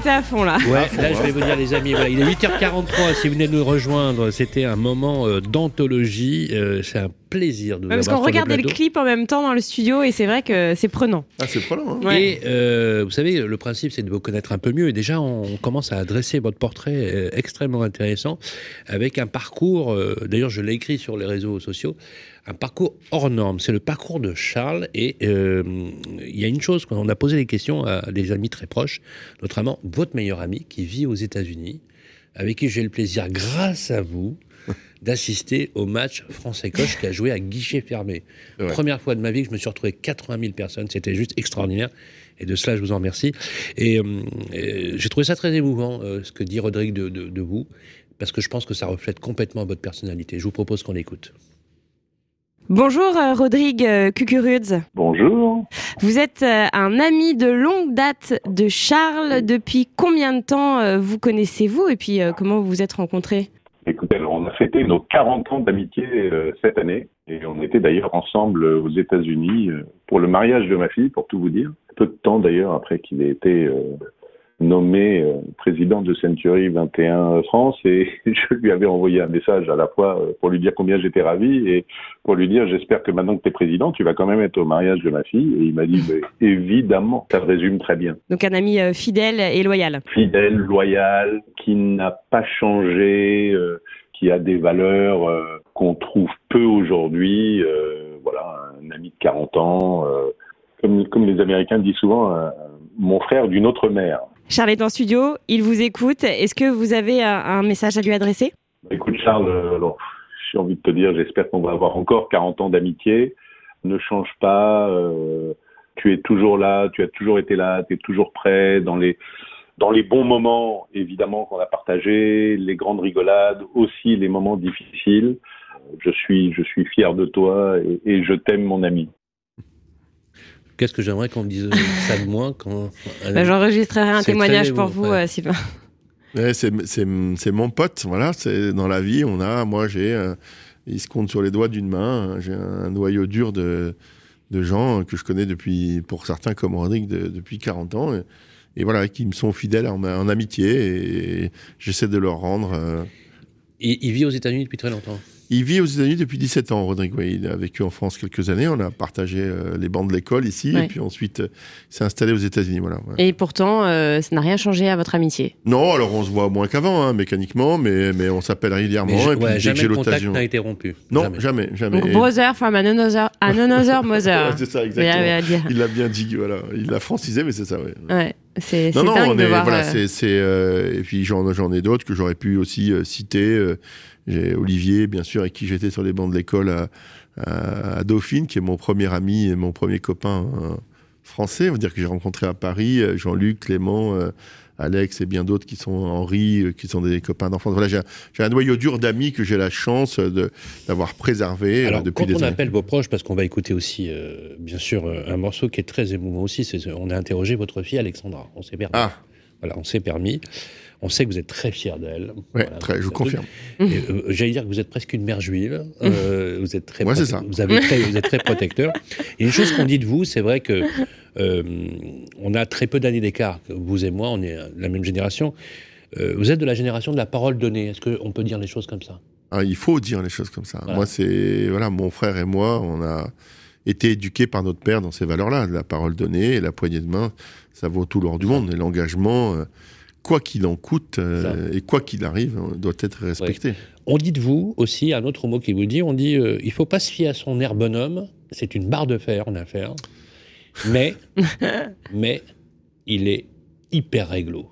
[SPEAKER 1] Était à fond là.
[SPEAKER 2] Ouais, là, je vais vous dire, les amis, il est 8h43. Si vous venez de nous rejoindre, c'était un moment euh, d'anthologie. Euh, c'est un plaisir de vous
[SPEAKER 1] Parce qu'on regardait le, clip en même temps dans le studio et c'est vrai que c'est prenant.
[SPEAKER 3] Ah, c'est prenant. Hein.
[SPEAKER 2] Et euh, vous savez, le principe, c'est de vous connaître un peu mieux. Et déjà, on commence à dresser votre portrait extrêmement intéressant avec un parcours. D'ailleurs, je l'ai écrit sur les réseaux sociaux un parcours hors norme. C'est le parcours de Charles et euh, il y a une chose, quand on a posé des questions à des amis très proches, notamment votre meilleur ami qui vit aux États-Unis, avec qui j'ai le plaisir, grâce à vous, d'assister au match France-Écosse qui a joué à guichet fermé. Première fois de ma vie que je me suis retrouvé 80 000 personnes, c'était juste extraordinaire. Et de cela, je vous en remercie. Et, euh, j'ai trouvé ça très émouvant, euh, ce que dit Rodrigue de, de vous, parce que je pense que ça reflète complètement votre personnalité. Je vous propose qu'on l'écoute.
[SPEAKER 1] Bonjour euh, Rodrigue euh, Cucurudz.
[SPEAKER 5] Bonjour.
[SPEAKER 1] Vous êtes euh, un ami de longue date de Charles. Depuis combien de temps vous connaissez-vous et puis comment vous vous êtes rencontrés?
[SPEAKER 5] Écoutez, on a fêté nos 40 ans d'amitié cette année et on était d'ailleurs ensemble aux États-Unis pour le mariage de ma fille, pour tout vous dire. Peu de temps d'ailleurs après qu'il ait été nommé euh, président de Century 21 France et je lui avais envoyé un message à la fois euh, pour lui dire combien j'étais ravi et pour lui dire j'espère que maintenant que tu es président, tu vas quand même être au mariage de ma fille. Et il m'a dit évidemment, ça résume très bien.
[SPEAKER 1] Donc un ami euh, fidèle et loyal.
[SPEAKER 5] Fidèle, loyal, qui n'a pas changé, qui a des valeurs qu'on trouve peu aujourd'hui. voilà, un ami de 40 ans. comme, comme les Américains disent souvent, mon frère d'une autre mère.
[SPEAKER 1] Charles est en studio, il vous écoute. Est-ce que vous avez un message à lui adresser?
[SPEAKER 5] Bah, Écoute Charles, euh, j'ai envie de te dire, j'espère qu'on va avoir encore 40 ans d'amitié. Ne change pas, euh, tu es toujours là, tu as toujours été là, tu es toujours prêt dans les bons moments, évidemment, qu'on a partagés, les grandes rigolades, aussi les moments difficiles. Je suis, je suis fier de toi et je t'aime, mon ami.
[SPEAKER 2] Qu'est-ce que j'aimerais qu'on me dise ça de moi quand.
[SPEAKER 1] Bah, j'enregistrerai un témoignage pour vous, euh, Sylvain.
[SPEAKER 3] c'est mon pote, voilà. Dans la vie, on a, moi j'ai, euh, il se compte sur les doigts d'une main. Hein, j'ai un noyau dur de, de gens que je connais depuis, pour certains comme Rodrigue, depuis 40 ans. Et, voilà, qui me sont fidèles en, amitié et, j'essaie de leur rendre. Euh,
[SPEAKER 2] il vit aux États-Unis depuis très longtemps.
[SPEAKER 3] Il vit aux États-Unis depuis 17 ans, Rodrigue. il a vécu en France quelques années. On a partagé euh, les bancs de l'école ici. Et puis ensuite, euh, il s'est installé aux États-Unis. Voilà,
[SPEAKER 1] Et pourtant, euh, ça n'a rien changé à votre amitié
[SPEAKER 3] Non, alors on se voit moins qu'avant, hein, mécaniquement, mais, mais on s'appelle régulièrement. et
[SPEAKER 2] puis, jamais le contact n'a été rompu.
[SPEAKER 3] Non, jamais, jamais.
[SPEAKER 1] Donc, brother from another, another mother.
[SPEAKER 3] c'est ça, exactement. Il l'a bien dit, voilà. Il l'a francisé, mais c'est ça,
[SPEAKER 1] oui. Ouais. C'est non, non, de voir,
[SPEAKER 3] voilà, c'est, et puis j'en, j'en ai d'autres que j'aurais pu aussi citer. J'ai Olivier, bien sûr, avec qui j'étais sur les bancs de l'école à, Dauphine, qui est mon premier ami et mon premier copain hein, français. On va dire que j'ai rencontré à Paris euh, Jean-Luc, Clément, euh, Alex et bien d'autres qui sont Henri, euh, qui sont des copains d'enfance. Voilà, j'ai un noyau dur d'amis que j'ai la chance d'avoir préservé
[SPEAKER 2] Alors,
[SPEAKER 3] depuis
[SPEAKER 2] quand on appelle vos proches, parce qu'on va écouter aussi, bien sûr, un morceau qui est très émouvant aussi, on a interrogé votre fille Alexandra. On s'est permis. Ah. Voilà, on s'est permis. On sait que vous êtes très fier d'elle.
[SPEAKER 3] Oui, très, je confirme.
[SPEAKER 2] Euh, j'allais dire que vous êtes presque une mère juive. Euh, vous êtes très, ça. Vous, avez très, vous êtes très protecteur. Et une chose qu'on dit de vous, c'est vrai que euh, on a très peu d'années d'écart. Vous et moi, on est la même génération. vous êtes de la génération de la parole donnée. Est-ce qu'on peut dire les choses comme ça?
[SPEAKER 3] Ah, Il faut dire les choses comme ça. Moi, c'est voilà, mon frère et moi, on a été éduqués par notre père dans ces valeurs-là. La parole donnée et la poignée de main, ça vaut tout l'or du monde. Et l'engagement quoi qu'il en coûte euh, et quoi qu'il arrive, hein, doit être respecté.
[SPEAKER 2] On dit de vous aussi, un autre mot qui vous dit, on dit euh, il faut pas se fier à son air bonhomme, c'est une barre de fer en affaire, mais, mais il est hyper réglo.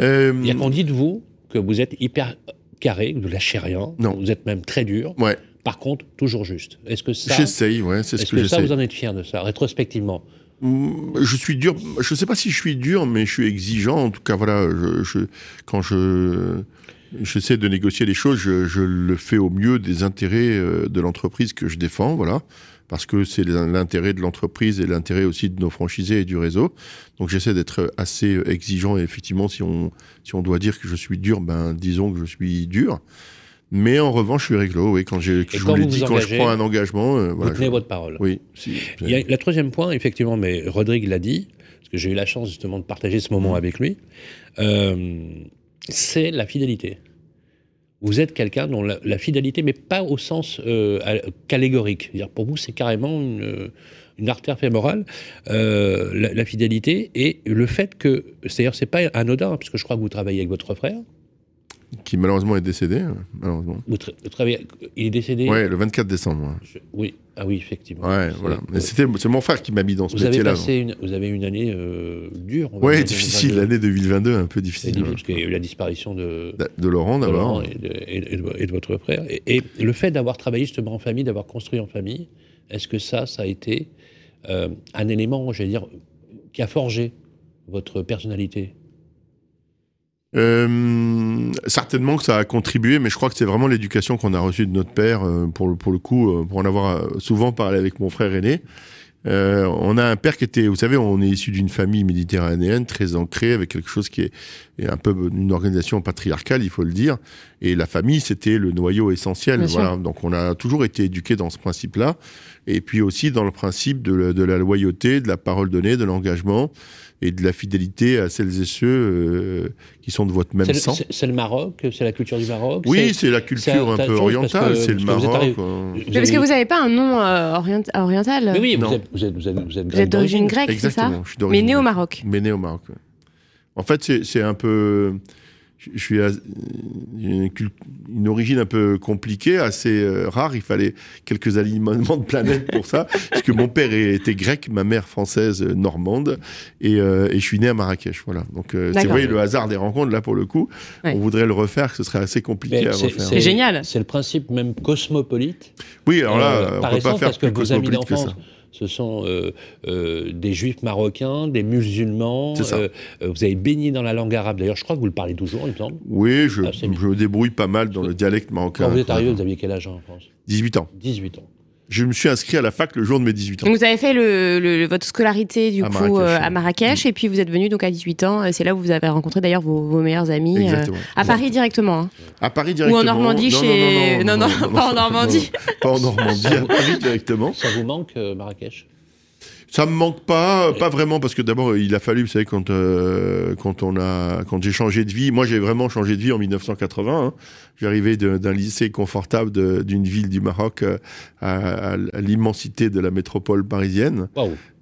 [SPEAKER 2] Euh, il y a qu'on dit de vous que vous êtes hyper carré, que vous lâchez rien, non. vous êtes même très dur.
[SPEAKER 3] Ouais.
[SPEAKER 2] Par contre, toujours juste. Est-ce que ça.
[SPEAKER 3] J'essaye, ouais, c'est ce que, que
[SPEAKER 2] ça, vous en êtes fier de ça, rétrospectivement?
[SPEAKER 3] Je suis dur. Je sais pas si je suis dur, mais je suis exigeant. En tout cas, voilà, je, quand je j'essaie de négocier les choses, je, le fais au mieux des intérêts euh, de l'entreprise que je défends, voilà, parce que c'est l'intérêt de l'entreprise et l'intérêt aussi de nos franchisés et du réseau. Donc j'essaie d'être assez exigeant et effectivement, si on si on doit dire que je suis dur, ben disons que je suis dur. Mais en revanche, je suis réglo, oui, quand, je vous l'ai dit, quand je prends un engagement.
[SPEAKER 2] Euh, vous tenez votre parole.
[SPEAKER 3] Oui.
[SPEAKER 2] Il y a le troisième point, effectivement, mais Rodrigue l'a dit, parce que j'ai eu la chance justement de partager ce moment avec lui, c'est la fidélité. Vous êtes quelqu'un dont la, fidélité, mais pas au sens catégorique. Pour vous, c'est carrément une, une artère fémorale, euh, la, fidélité et le fait que, c'est-à-dire, c'est pas anodin, parce que je crois que vous travaillez avec votre frère.
[SPEAKER 3] Qui malheureusement est décédé, hein, malheureusement.
[SPEAKER 2] Vous, travaillez, il est décédé.
[SPEAKER 3] Oui, le 24 décembre.
[SPEAKER 2] oui, ah oui, effectivement.
[SPEAKER 3] Ouais, voilà. C'était, c'est mon frère qui m'a mis dans ce métier-là.
[SPEAKER 2] Vous avez une année euh, dure.
[SPEAKER 3] Oui, difficile, l'année 2022, un peu difficile.
[SPEAKER 2] Hein. Parce qu'il y a eu la disparition de,
[SPEAKER 3] de Laurent d'abord.
[SPEAKER 2] Et, et, de votre frère. Et, le fait d'avoir travaillé justement en famille, d'avoir construit en famille, est-ce que ça, ça a été euh, un élément, j'allais dire, qui a forgé votre personnalité?
[SPEAKER 3] Euh, certainement que ça a contribué, mais je crois que c'est vraiment l'éducation qu'on a reçue de notre père, euh, pour, pour le coup, pour en avoir souvent parlé avec mon frère aîné. Euh, on a un père qui était, vous savez, on est issu d'une famille méditerranéenne très ancrée, avec quelque chose qui est, un peu une organisation patriarcale, il faut le dire. Et la famille, c'était le noyau essentiel. voilà. Donc on a toujours été éduqué dans ce principe-là, et puis aussi dans le principe de, de la loyauté, de la parole donnée, de l'engagement et de la fidélité à celles et ceux euh, qui sont de votre même sang.
[SPEAKER 2] C'est le Maroc, c'est la culture du Maroc.
[SPEAKER 3] Oui, c'est la culture un peu orientale, c'est le Maroc.
[SPEAKER 1] parce que vous n'avez pas un nom euh, oriental.
[SPEAKER 2] oui, vous êtes, vous êtes, vous êtes,
[SPEAKER 1] vous êtes d'origine grecque, c'est ça Mais né au Maroc.
[SPEAKER 3] Mais né au Maroc. En fait, c'est un peu je suis une, une, origine un peu compliquée, assez euh, rare. Il fallait quelques aliments de planète pour ça, puisque mon père était grec, ma mère française euh, normande, et, euh, et, je suis né à Marrakech. Voilà. Donc, vous voyez le hasard des rencontres là pour le coup. On voudrait le refaire, que ce serait assez compliqué à refaire.
[SPEAKER 1] C'est génial.
[SPEAKER 2] C'est le principe même cosmopolite.
[SPEAKER 3] Oui, alors là, on peut pas faire plus cosmopolite que ça
[SPEAKER 2] ce sont euh, euh, des juifs marocains, des musulmans. Euh, vous avez baigné dans la langue arabe. D'ailleurs, je crois que vous le parlez toujours, il me semble.
[SPEAKER 3] Oui, je, ah, je me débrouille pas mal dans le dialecte marocain.
[SPEAKER 2] Quand vous êtes arrivé, vous aviez quel âge en France?
[SPEAKER 3] 18 ans.
[SPEAKER 2] 18 ans
[SPEAKER 3] je me suis inscrit à la fac le jour de mes 18 ans.
[SPEAKER 1] Donc vous avez fait le, votre scolarité du coup à Marrakech et puis vous êtes venu donc à 18 ans. C'est là où vous avez rencontré d'ailleurs vos, meilleurs amis. Exactement. à Paris directement. Hein.
[SPEAKER 3] À Paris directement.
[SPEAKER 1] Ou en Normandie chez. Non non, pas en Normandie.
[SPEAKER 3] pas en Normandie, à Paris directement.
[SPEAKER 2] Ça vous manque Marrakech?
[SPEAKER 3] Ça me manque pas, pas vraiment, parce que d'abord il a fallu, vous savez, quand euh, quand on a, quand j'ai changé de vie, moi j'ai vraiment changé de vie en 1980. Hein. J'arrivais d'un lycée confortable d'une ville du Maroc euh, à, l'immensité de la métropole parisienne.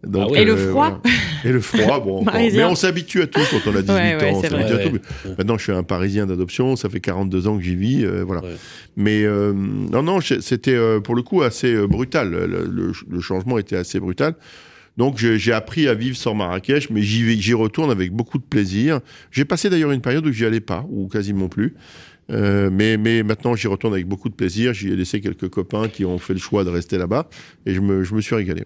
[SPEAKER 1] Donc, ah et le euh, froid.
[SPEAKER 3] Et le froid, bon. mais on s'habitue à tout quand on a 18 ans. à tout. Maintenant, je suis un Parisien d'adoption. Ça fait 42 ans que j'y vis, voilà. Mais non, non, c'était pour le coup assez brutal. Le, le, changement était assez brutal. Donc j'ai appris à vivre sans Marrakech, mais j'y retourne avec beaucoup de plaisir. J'ai passé d'ailleurs une période où j'y allais pas, ou quasiment plus. Euh, mais, mais maintenant, j'y retourne avec beaucoup de plaisir. J'y ai laissé quelques copains qui ont fait le choix de rester là-bas et je me, je me suis régalé.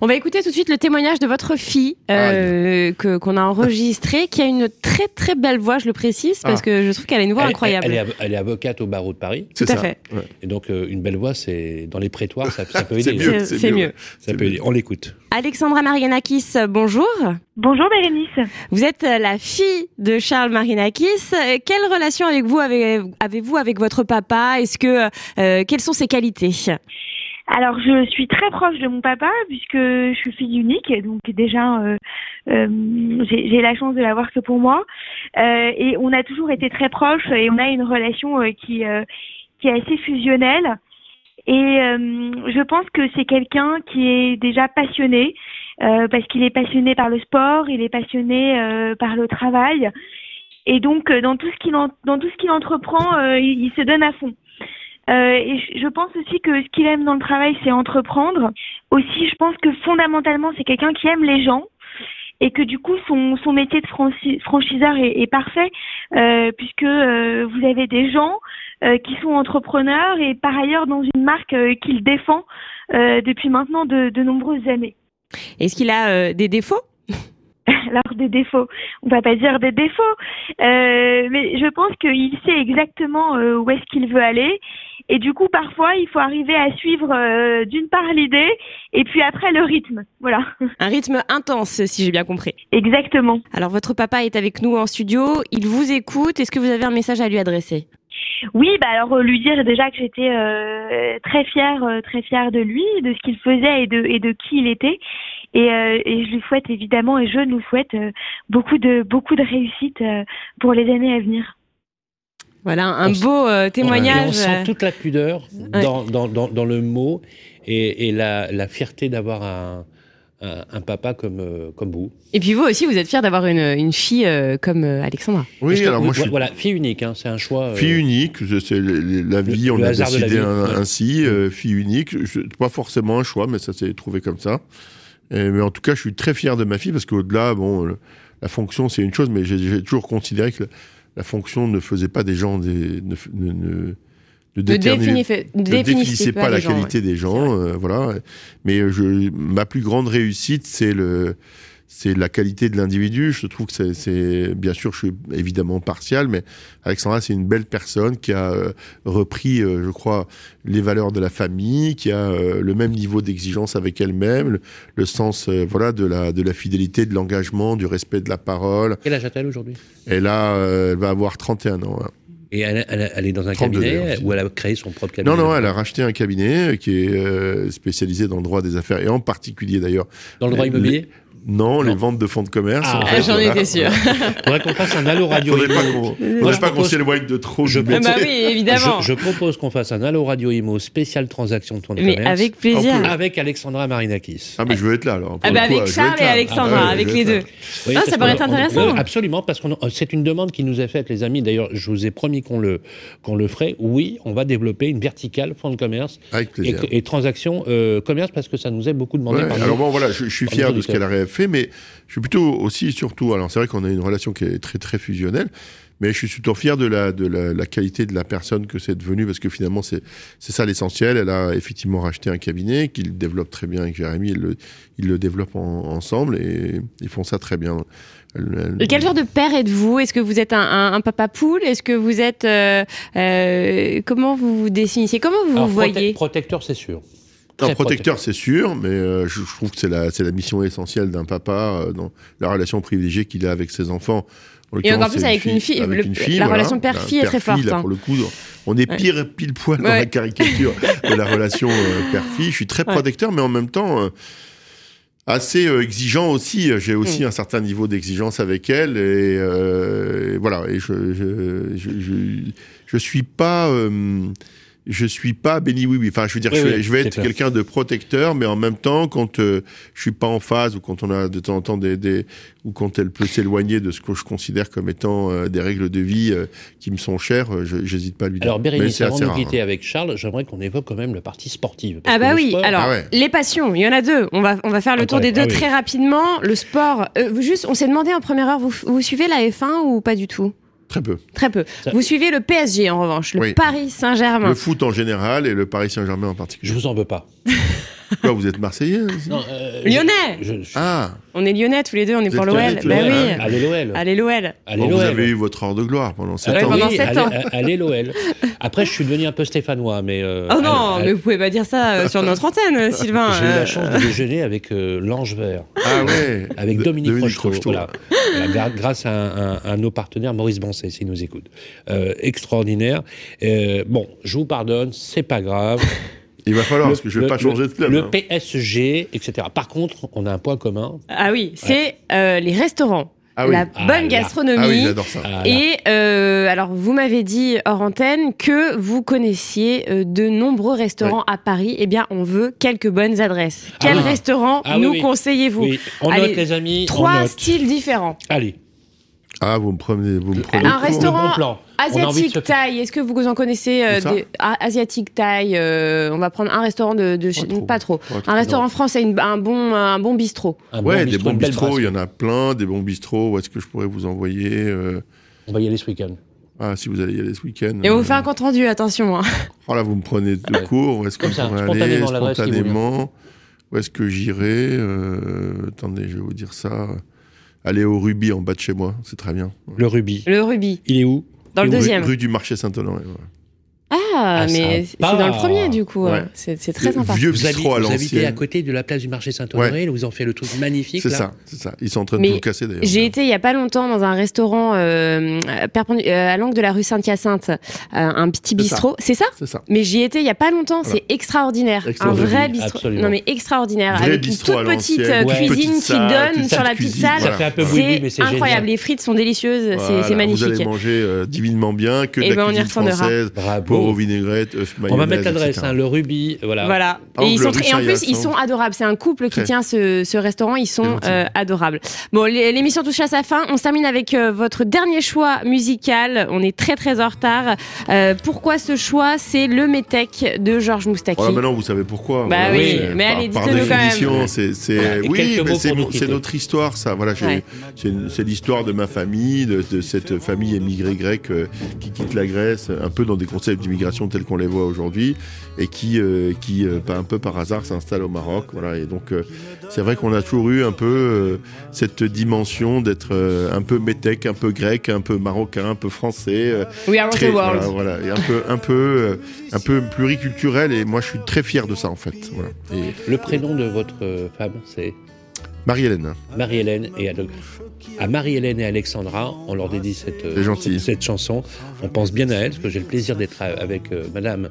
[SPEAKER 1] On va écouter tout de suite le témoignage de votre fille euh, que qu'on a enregistré, qui a une très très belle voix, je le précise, parce ah. que je trouve qu'elle a une voix incroyable.
[SPEAKER 2] Elle, est, avocate au barreau de Paris.
[SPEAKER 1] Tout à fait.
[SPEAKER 2] Et donc, euh, une belle voix, c'est dans les prétoires, ça, peut aider.
[SPEAKER 1] c'est mieux.
[SPEAKER 2] Ça peut aider. On l'écoute.
[SPEAKER 1] Alexandra Marianakis, bonjour.
[SPEAKER 6] Bonjour Bérénice.
[SPEAKER 1] Vous êtes la fille de Charles Marianakis. Quelle relation avec vous avez avez-vous avec votre papa? Est-ce que euh, quelles sont ses qualités?
[SPEAKER 6] Alors je suis très proche de mon papa puisque je suis fille unique, donc déjà euh, euh, j'ai la chance de l'avoir que pour moi. et on a toujours été très proches et on a une relation qui qui est assez fusionnelle. Et je pense que c'est quelqu'un qui est déjà passionné parce qu'il est passionné par le sport, il est passionné par le travail et donc, euh, dans tout ce qu'il dans tout ce qu'il entreprend, euh, il, se donne à fond. Euh, et je pense aussi que ce qu'il aime dans le travail, c'est entreprendre. Aussi, je pense que fondamentalement, c'est quelqu'un qui aime les gens et que du coup, son, son métier de franchiseur est, est parfait euh, puisque euh, vous avez des gens qui sont entrepreneurs et par ailleurs dans une marque qu'il défend depuis maintenant de, de nombreuses années.
[SPEAKER 1] Est-ce qu'il a des défauts?
[SPEAKER 6] alors des défauts, on va pas dire des défauts, euh, mais je pense qu'il sait exactement euh, où est-ce qu'il veut aller. Et du coup, parfois, il faut arriver à suivre euh, d'une part l'idée et puis après le rythme. Voilà.
[SPEAKER 1] Un rythme intense, si j'ai bien compris.
[SPEAKER 6] Exactement.
[SPEAKER 1] Alors, votre papa est avec nous en studio. Il vous écoute. Est-ce que vous avez un message à lui adresser?
[SPEAKER 6] Oui, bah alors lui dire déjà que j'étais euh, très fière, très fière de lui, de ce qu'il faisait et de et de qui il était, Et, et, je lui souhaite évidemment, et je nous souhaite beaucoup de beaucoup de réussite pour les années à venir.
[SPEAKER 1] Voilà un beau témoignage. on
[SPEAKER 2] sent toute la pudeur dans, dans, dans, dans, le mot et, et la, la fierté d'avoir un, un, papa comme, euh, comme vous.
[SPEAKER 1] Et puis vous aussi, vous êtes fier d'avoir une, une, fille euh, comme euh, Alexandra.
[SPEAKER 2] Oui, alors moi je suis... Voilà, fille unique, hein, c'est un choix.
[SPEAKER 3] Fille unique, c'est la vie, on a décidé ainsi, fille unique. pas forcément un choix, mais ça s'est trouvé comme ça. Mais en tout cas, je suis très fier de ma fille parce qu'au-delà, bon, la fonction c'est une chose, mais j'ai toujours considéré que la, fonction ne faisait pas des gens des, ne,
[SPEAKER 1] ne, définissez
[SPEAKER 3] pas, la qualité des gens, euh, voilà. Mais je, ma plus grande réussite, c'est le, c'est la qualité de l'individu. Je trouve que c'est, bien sûr, je suis évidemment partial, mais Alexandra, c'est une belle personne qui a euh, repris, je crois, les valeurs de la famille, qui a le même niveau d'exigence avec elle-même, le, sens, voilà, de la, de la fidélité, de l'engagement, du respect de la parole.
[SPEAKER 2] Quel âge a-t-elle aujourd'hui?
[SPEAKER 3] Elle a, elle va avoir 31 ans. Hein.
[SPEAKER 2] Et elle, est dans un cabinet où elle a créé son propre cabinet
[SPEAKER 3] Non, non, elle a racheté un cabinet qui est euh, spécialisé dans le droit des affaires, et en particulier d'ailleurs...
[SPEAKER 2] Dans le droit immobilier?
[SPEAKER 3] Non, les ventes de fonds de commerce.
[SPEAKER 1] Ah, j'en étais sûr.
[SPEAKER 2] Faudrait qu'on fasse un allo radio.
[SPEAKER 3] Faudrait imo. Faudrait pas qu'on s'éloigne de trop.
[SPEAKER 1] Je ah bah oui, évidemment.
[SPEAKER 2] Je, propose qu'on fasse un allo radio imo spécial transaction de fonds de
[SPEAKER 1] mais avec plaisir.
[SPEAKER 2] Avec Alexandra Marinakis.
[SPEAKER 3] Ah mais je veux être là alors.
[SPEAKER 1] Ah bah avec Charles et Alexandra, avec les deux. ah, ça pourrait être intéressant.
[SPEAKER 2] absolument, parce que c'est une demande qui nous est faite, les amis. D'ailleurs, je vous ai promis qu'on le qu'on le ferait. Oui, on va développer une verticale fonds de commerce et, transactions euh, commerce parce que ça nous est beaucoup demandé.
[SPEAKER 3] Alors bon, voilà, je suis fier de ce qu'elle a fait, mais je suis plutôt aussi, surtout, alors c'est vrai qu'on a une relation qui est très très fusionnelle, mais je suis surtout fier de la, de la, qualité de la personne que c'est devenu, parce que finalement c'est ça l'essentiel. Elle a effectivement racheté un cabinet qu'il développe très bien avec Jérémy, ils le, ils le développent ensemble et ils font ça très bien.
[SPEAKER 1] quel genre de père êtes-vous? Est-ce que vous êtes un, papa poule? Est-ce que vous êtes euh, euh, comment vous vous définissez Comment vous vous voyez?
[SPEAKER 2] Protecteur, c'est sûr.
[SPEAKER 3] Un protecteur, c'est sûr, mais euh, je, trouve que c'est la, la mission essentielle d'un papa euh, dans la relation privilégiée qu'il a avec ses enfants.
[SPEAKER 1] Et encore plus avec une fille. la relation père-fille est très forte.
[SPEAKER 3] Là, hein. pour le coup, on est pire pile poil dans la caricature de la relation euh, père-fille. Je suis très protecteur, mais en même temps assez exigeant aussi. J'ai aussi mm. un certain niveau d'exigence avec elle et, voilà. Et je je, je, je suis pas je suis pas béni oui oui. Enfin, je veux dire, je, vais, être quelqu'un de protecteur, mais en même temps, quand euh, je suis pas en phase ou quand on a de temps en temps des, des ou quand elle peut s'éloigner de ce que je considère comme étant euh, des règles de vie euh, qui me sont chères, j'hésite pas à lui dire.
[SPEAKER 2] Alors Bérénice, avant de quitter avec Charles, j'aimerais qu'on évoque quand même le parti sportif.
[SPEAKER 1] Ah bah oui. Alors ah les passions, il y en a deux. On va on va faire le tour des deux ah très rapidement. Le sport. juste, on s'est demandé en première heure, vous, vous suivez la F1 ou pas du tout?
[SPEAKER 3] Très peu.
[SPEAKER 1] Très peu. Vous suivez le PSG en revanche, le Paris Saint-Germain.
[SPEAKER 3] Le foot en général et le Paris Saint-Germain en particulier.
[SPEAKER 2] Je vous en veux pas.
[SPEAKER 3] Quoi, vous êtes Marseillais
[SPEAKER 1] Non, euh, Lyonnais
[SPEAKER 3] Ah
[SPEAKER 1] On est Lyonnais tous les deux, on est pour l'OL. Ben oui.
[SPEAKER 2] Allez l'OL.
[SPEAKER 1] Allez l'OL.
[SPEAKER 3] vous avez eu votre heure de gloire pendant 7 ans.
[SPEAKER 1] Pendant 7 ans.
[SPEAKER 2] Allez l'OL. Après, je suis devenu un peu stéphanois, mais.
[SPEAKER 1] Euh, oh non, mais vous pouvez pas dire ça euh, sur notre antenne, Sylvain.
[SPEAKER 2] J'ai eu la chance de déjeuner avec l'Ange Vert.
[SPEAKER 3] Ah ouais
[SPEAKER 2] Avec Dominique, Dominique Rocheteau. Voilà. grâce à, un, nos partenaires, Maurice Bancet, s'il nous écoute. extraordinaire. bon, je vous pardonne, c'est pas grave.
[SPEAKER 3] Il va falloir, parce que je ne vais pas changer de club.
[SPEAKER 2] Le hein. PSG, etc. Par contre, on a un point commun.
[SPEAKER 1] Ah oui, c'est euh, les restaurants. Ah la ah bonne gastronomie. Ah
[SPEAKER 3] oui, j'adore ça. Ah
[SPEAKER 1] et euh, alors, vous m'avez dit hors antenne que vous connaissiez euh, de nombreux restaurants à Paris. Eh bien, on veut quelques bonnes adresses. Quel restaurant nous conseillez-vous
[SPEAKER 2] On note, les amis.
[SPEAKER 1] Trois styles différents.
[SPEAKER 2] Allez.
[SPEAKER 3] Ah, vous me prenez, vous me prenez
[SPEAKER 1] un restaurant asiatique thaï. Est-ce que vous en connaissez euh, des... ah, asiatique thaï euh, On va prendre un restaurant de, pas, trop. Un restaurant français, un bon un bon bistrot.
[SPEAKER 3] ouais, des bons bistrots, il y en a plein, des bons bistrots. Où est-ce que je pourrais vous envoyer euh
[SPEAKER 2] On va y aller ce week-end.
[SPEAKER 3] Ah, si vous allez y aller ce week-end.
[SPEAKER 1] Et on vous fait un compte rendu, attention. Hein.
[SPEAKER 3] Oh là, vous me prenez de cours. Où est-ce que ça, pourrais aller spontanément Où est-ce que j'irai Attendez, je vais vous dire ça aller au Ruby en bas de chez moi, c'est très bien.
[SPEAKER 2] Le Ruby.
[SPEAKER 1] Le Ruby.
[SPEAKER 2] Il est où?
[SPEAKER 1] Dans le deuxième.
[SPEAKER 3] Rue, du marché Saint-Honoré.
[SPEAKER 1] Ah, Ah, mais c'est dans le premier du coup. C'est très sympa.
[SPEAKER 3] Vieux bistrot à
[SPEAKER 2] l'ancienne. Vous habitez à côté de la place du marché Saint-Honoré, où ils ont fait le truc magnifique.
[SPEAKER 3] C'est ça, c'est ça. Ils sont en train de tout casser d'ailleurs.
[SPEAKER 1] J'ai été il y a pas longtemps dans un restaurant euh, euh à l'angle de la rue Sainte-Hyacinthe, euh, un petit bistrot. C'est ça
[SPEAKER 3] C'est ça.
[SPEAKER 1] Mais j'y étais il y a pas longtemps. C'est extraordinaire. Un vrai bistrot. Non mais extraordinaire. avec une toute petite euh, cuisine qui donne sur la petite salle. C'est incroyable. Les frites sont délicieuses. C'est magnifique. Vous
[SPEAKER 3] allez manger divinement bien que de la cuisine française. Vinaigrette, mayonnaise.
[SPEAKER 2] On va mettre l'adresse. Hein, le Ruby. Voilà.
[SPEAKER 1] Voilà. Et en plus ils sont adorables. C'est un couple qui tient ce restaurant. Ils sont adorables. Bon, l'émission touche à sa fin. On se termine avec euh, votre dernier choix musical. On est très très en retard. Euh, pourquoi ce choix? C'est le Métèque de Georges Moustaki.
[SPEAKER 3] Oh, maintenant vous savez pourquoi.
[SPEAKER 1] Bah oui, mais allez, dites-le quand même.
[SPEAKER 3] C'est oui, c'est notre histoire, ça. Voilà, c'est l'histoire de ma famille, de, cette famille émigrée grecque euh, qui quitte la Grèce, un peu dans des concepts d'immigration tels qu'on les voit aujourd'hui, et qui, qui un peu par hasard, s'installe au Maroc. Voilà, et donc c'est vrai qu'on a toujours eu un peu cette dimension d'être euh, un peu métèque, un peu grec, un peu marocain, un peu français.
[SPEAKER 1] Euh, We are
[SPEAKER 3] très,
[SPEAKER 1] Voilà,
[SPEAKER 3] voilà, et un peu, un peu, euh, un peu pluriculturel. Et moi, je suis très fier de ça, en fait. Voilà. Et...
[SPEAKER 2] Le prénom de votre femme, c'est?
[SPEAKER 3] Marie-Hélène.
[SPEAKER 2] Marie-Hélène et à Marie-Hélène et Alexandra, on leur dédie cette, cette, chanson. On pense bien à elles, parce que j'ai le plaisir d'être avec madame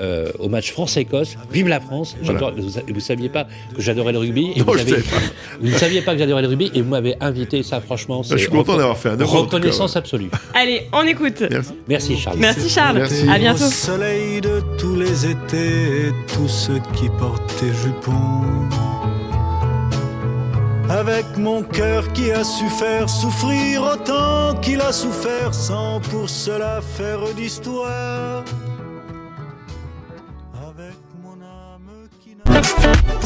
[SPEAKER 2] euh, au match France-Écosse. Vive la France Vous, ne saviez pas que j'adorais le rugby.
[SPEAKER 3] Et vous,
[SPEAKER 2] ne saviez pas que j'adorais le rugby et vous m'avez invité. Ça, franchement,
[SPEAKER 3] c'est. Je suis content d'avoir fait un
[SPEAKER 2] Reconnaissance absolue.
[SPEAKER 1] Allez, on écoute.
[SPEAKER 2] Merci, Charles.
[SPEAKER 1] Merci Charles. Merci. À bientôt.
[SPEAKER 7] soleil de tous les étés, tous ceux qui portaient jupons. Avec mon cœur qui a su faire souffrir autant qu'il a souffert sans pour cela faire d'histoire.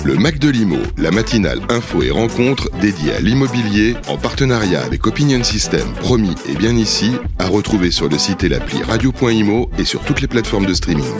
[SPEAKER 8] Le Mac de Limo, la matinale info et rencontre dédiée à l'immobilier en partenariat avec Opinion System, promis et bien ici, à retrouver sur le site et l'appli radio.imo et sur toutes les plateformes de streaming.